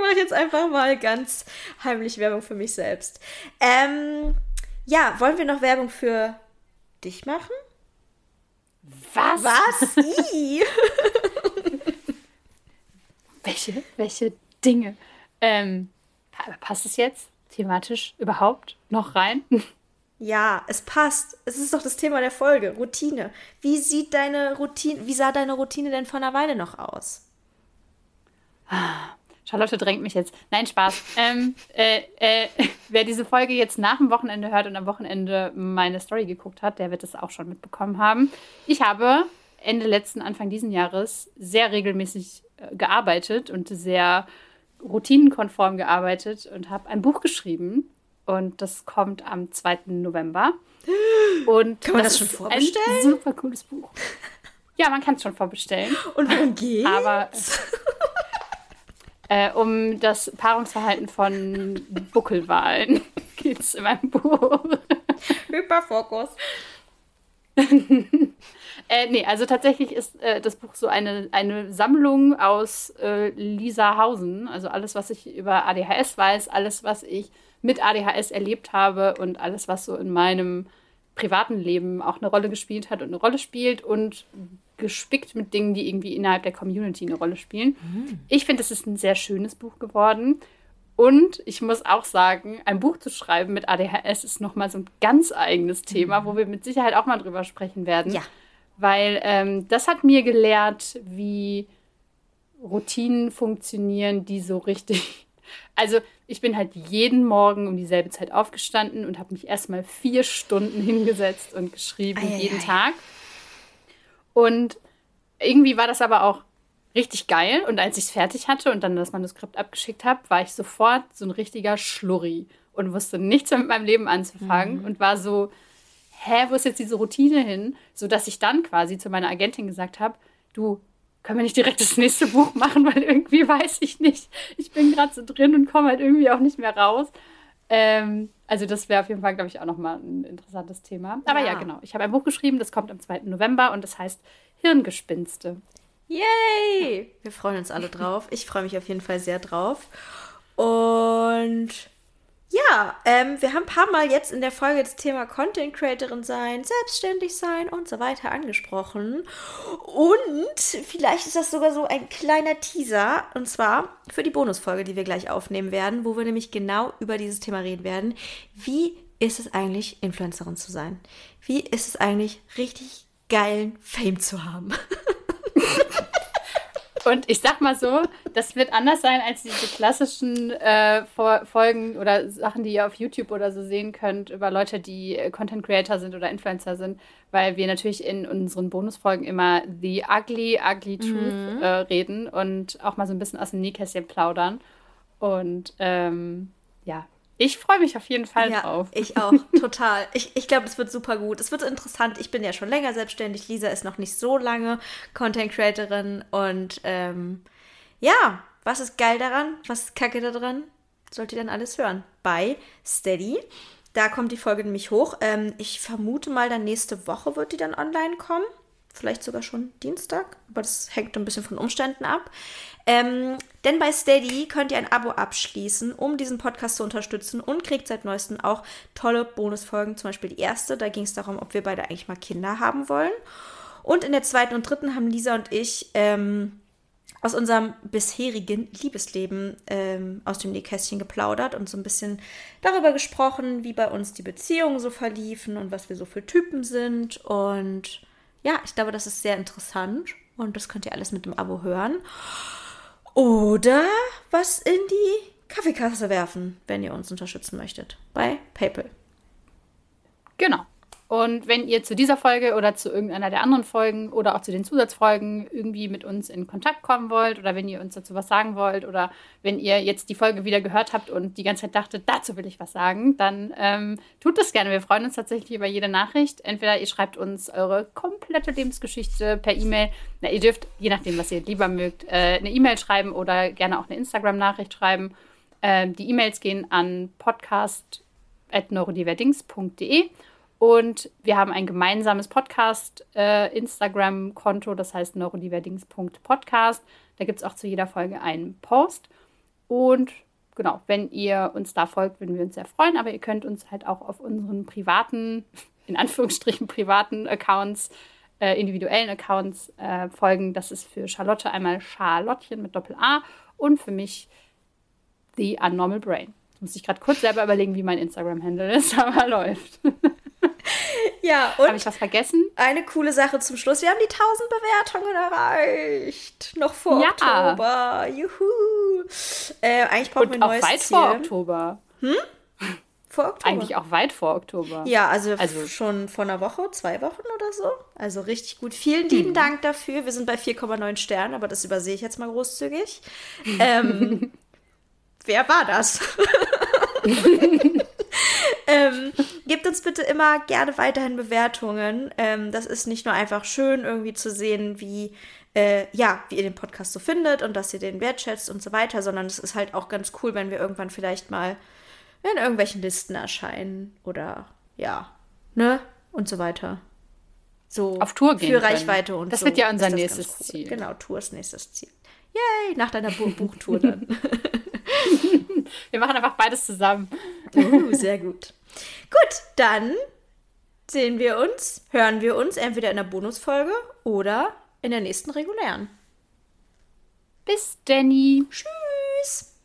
Mache ich jetzt einfach mal ganz heimlich Werbung für mich selbst. Ähm, ja, wollen wir noch Werbung für dich machen? Was? Was? Welche, welche Dinge? Ähm, pa- passt es jetzt thematisch überhaupt noch rein? Ja, es passt. Es ist doch das Thema der Folge. Routine. Wie sieht deine Routine, wie sah deine Routine denn vor einer Weile noch aus? Charlotte drängt mich jetzt. Nein, Spaß. ähm, äh, äh, wer diese Folge jetzt nach dem Wochenende hört und am Wochenende meine Story geguckt hat, der wird es auch schon mitbekommen haben. Ich habe Ende letzten, Anfang diesen Jahres sehr regelmäßig äh, gearbeitet und sehr routinenkonform gearbeitet und habe ein Buch geschrieben. Und das kommt am 2. November. Und Kann man das schon ist vorbestellen? Ein super cooles Buch. Ja, man kann es schon vorbestellen. Und worum geht's? Aber äh, um das Paarungsverhalten von Buckelwalen geht es in meinem Buch. Hyperfokus. Äh, nee, also tatsächlich ist äh, das Buch so eine, eine Sammlung aus äh, Lisa Hausen. Also alles, was ich über ADHS weiß, alles, was ich mit ADHS erlebt habe und alles, was so in meinem privaten Leben auch eine Rolle gespielt hat und eine Rolle spielt und gespickt mit Dingen, die irgendwie innerhalb der Community eine Rolle spielen. Ich finde, es ist ein sehr schönes Buch geworden. Und ich muss auch sagen, ein Buch zu schreiben mit ADHS ist nochmal so ein ganz eigenes Thema, wo wir mit Sicherheit auch mal drüber sprechen werden. Ja. Weil ähm, das hat mir gelehrt, wie Routinen funktionieren, die so richtig. Also ich bin halt jeden Morgen um dieselbe Zeit aufgestanden und habe mich erstmal vier Stunden hingesetzt und geschrieben, Eieiei. jeden Tag. Und irgendwie war das aber auch richtig geil. Und als ich es fertig hatte und dann das Manuskript abgeschickt habe, war ich sofort so ein richtiger Schlurri und wusste nichts mehr mit meinem Leben anzufangen und war so, hä, wo ist jetzt diese Routine hin? So dass ich dann quasi zu meiner Agentin gesagt habe, du, können wir nicht direkt das nächste Buch machen, weil irgendwie weiß ich nicht. Ich bin gerade so drin und komme halt irgendwie auch nicht mehr raus. Ähm, also das wäre auf jeden Fall, glaube ich, auch nochmal ein interessantes Thema. Aber ja, Ja. genau. Ich habe ein Buch geschrieben, das kommt am 2. November und das heißt Hirngespinste. Yay! Wir freuen uns alle drauf. Ich freue mich auf jeden Fall sehr drauf. Und ja, ähm, wir haben ein paar Mal jetzt in der Folge das Thema Content Creatorin sein, selbstständig sein und so weiter angesprochen. Und vielleicht ist das sogar so ein kleiner Teaser. Und zwar für die Bonusfolge, die wir gleich aufnehmen werden, wo wir nämlich genau über dieses Thema reden werden. Wie ist es eigentlich, Influencerin zu sein? Wie ist es eigentlich, richtig geilen Fame zu haben? Und ich sag mal so, das wird anders sein als diese klassischen äh, Fol- Folgen oder Sachen, die ihr auf YouTube oder so sehen könnt über Leute, die äh, Content Creator sind oder Influencer sind, weil wir natürlich in unseren Bonusfolgen immer the ugly, ugly truth äh, reden und auch mal so ein bisschen aus dem Nähkästchen plaudern. Und ähm, ja, ich freue mich auf jeden Fall Ja, drauf. ich auch, total. Ich, ich glaube, es wird super gut. Es wird interessant. Ich bin ja schon länger selbstständig. Lisa ist noch nicht so lange Content Creatorin. Und ähm, ja, was ist geil daran? Was ist kacke daran? Sollt ihr dann alles hören. Bei Steady. Da kommt die Folge nämlich hoch. Ähm, ich vermute mal, dann nächste Woche wird die dann online kommen. Vielleicht sogar schon Dienstag, aber das hängt ein bisschen von Umständen ab. Ähm, denn bei Steady könnt ihr ein Abo abschließen, um diesen Podcast zu unterstützen und kriegt seit neuestem auch tolle Bonusfolgen. Zum Beispiel die erste, da ging es darum, ob wir beide eigentlich mal Kinder haben wollen. Und in der zweiten und dritten haben Lisa und ich ähm, aus unserem bisherigen Liebesleben ähm, aus dem Nähkästchen geplaudert und so ein bisschen darüber gesprochen, wie bei uns die Beziehungen so verliefen und was wir so für Typen sind. Und ja, ich glaube, das ist sehr interessant und das könnt ihr alles mit dem Abo hören. Oder was in die Kaffeekasse werfen, wenn ihr uns unterstützen möchtet. Bei PayPal. Genau. Und wenn ihr zu dieser Folge oder zu irgendeiner der anderen Folgen oder auch zu den Zusatzfolgen irgendwie mit uns in Kontakt kommen wollt oder wenn ihr uns dazu was sagen wollt oder wenn ihr jetzt die Folge wieder gehört habt und die ganze Zeit dachtet, dazu will ich was sagen, dann ähm, tut das gerne. Wir freuen uns tatsächlich über jede Nachricht. Entweder ihr schreibt uns eure komplette Lebensgeschichte per E-Mail. Na, ihr dürft, je nachdem, was ihr lieber mögt, äh, eine E-Mail schreiben oder gerne auch eine Instagram-Nachricht schreiben. Äh, die E-Mails gehen an podcast.neurodiverdings.de und wir haben ein gemeinsames Podcast-Instagram-Konto, äh, das heißt neurodiverdings.podcast. Da gibt es auch zu jeder Folge einen Post. Und genau, wenn ihr uns da folgt, würden wir uns sehr freuen. Aber ihr könnt uns halt auch auf unseren privaten, in Anführungsstrichen privaten Accounts, äh, individuellen Accounts äh, folgen. Das ist für Charlotte einmal Charlottchen mit Doppel-A und für mich The Unnormal Brain. Muss ich gerade kurz selber überlegen, wie mein Instagram-Handle ist, aber läuft. Ja, und. Habe ich was vergessen? Eine coole Sache zum Schluss. Wir haben die 1000 Bewertungen erreicht. Noch vor ja. Oktober. Juhu. Äh, eigentlich brauchen und wir ein neues auch weit Ziel. vor Oktober. Hm? Vor Oktober. Eigentlich auch weit vor Oktober. Ja, also, also, schon vor einer Woche, zwei Wochen oder so. Also richtig gut. Vielen lieben hm. Dank dafür. Wir sind bei 4,9 Sternen, aber das übersehe ich jetzt mal großzügig. ähm, wer war das? ähm, gebt uns bitte immer gerne weiterhin Bewertungen. Ähm, das ist nicht nur einfach schön, irgendwie zu sehen, wie, äh, ja, wie ihr den Podcast so findet und dass ihr den wertschätzt und so weiter, sondern es ist halt auch ganz cool, wenn wir irgendwann vielleicht mal in irgendwelchen Listen erscheinen oder ja, ne? Und so weiter. So auf Tour gehen. Für Reichweite und das so. Das wird ja unser nächstes cool. Ziel. Genau, Tour ist nächstes Ziel. Yay, nach deiner Buchtour dann. Wir machen einfach beides zusammen. Uh, sehr gut. Gut, dann sehen wir uns, hören wir uns entweder in der Bonusfolge oder in der nächsten regulären. Bis Danny. Tschüss.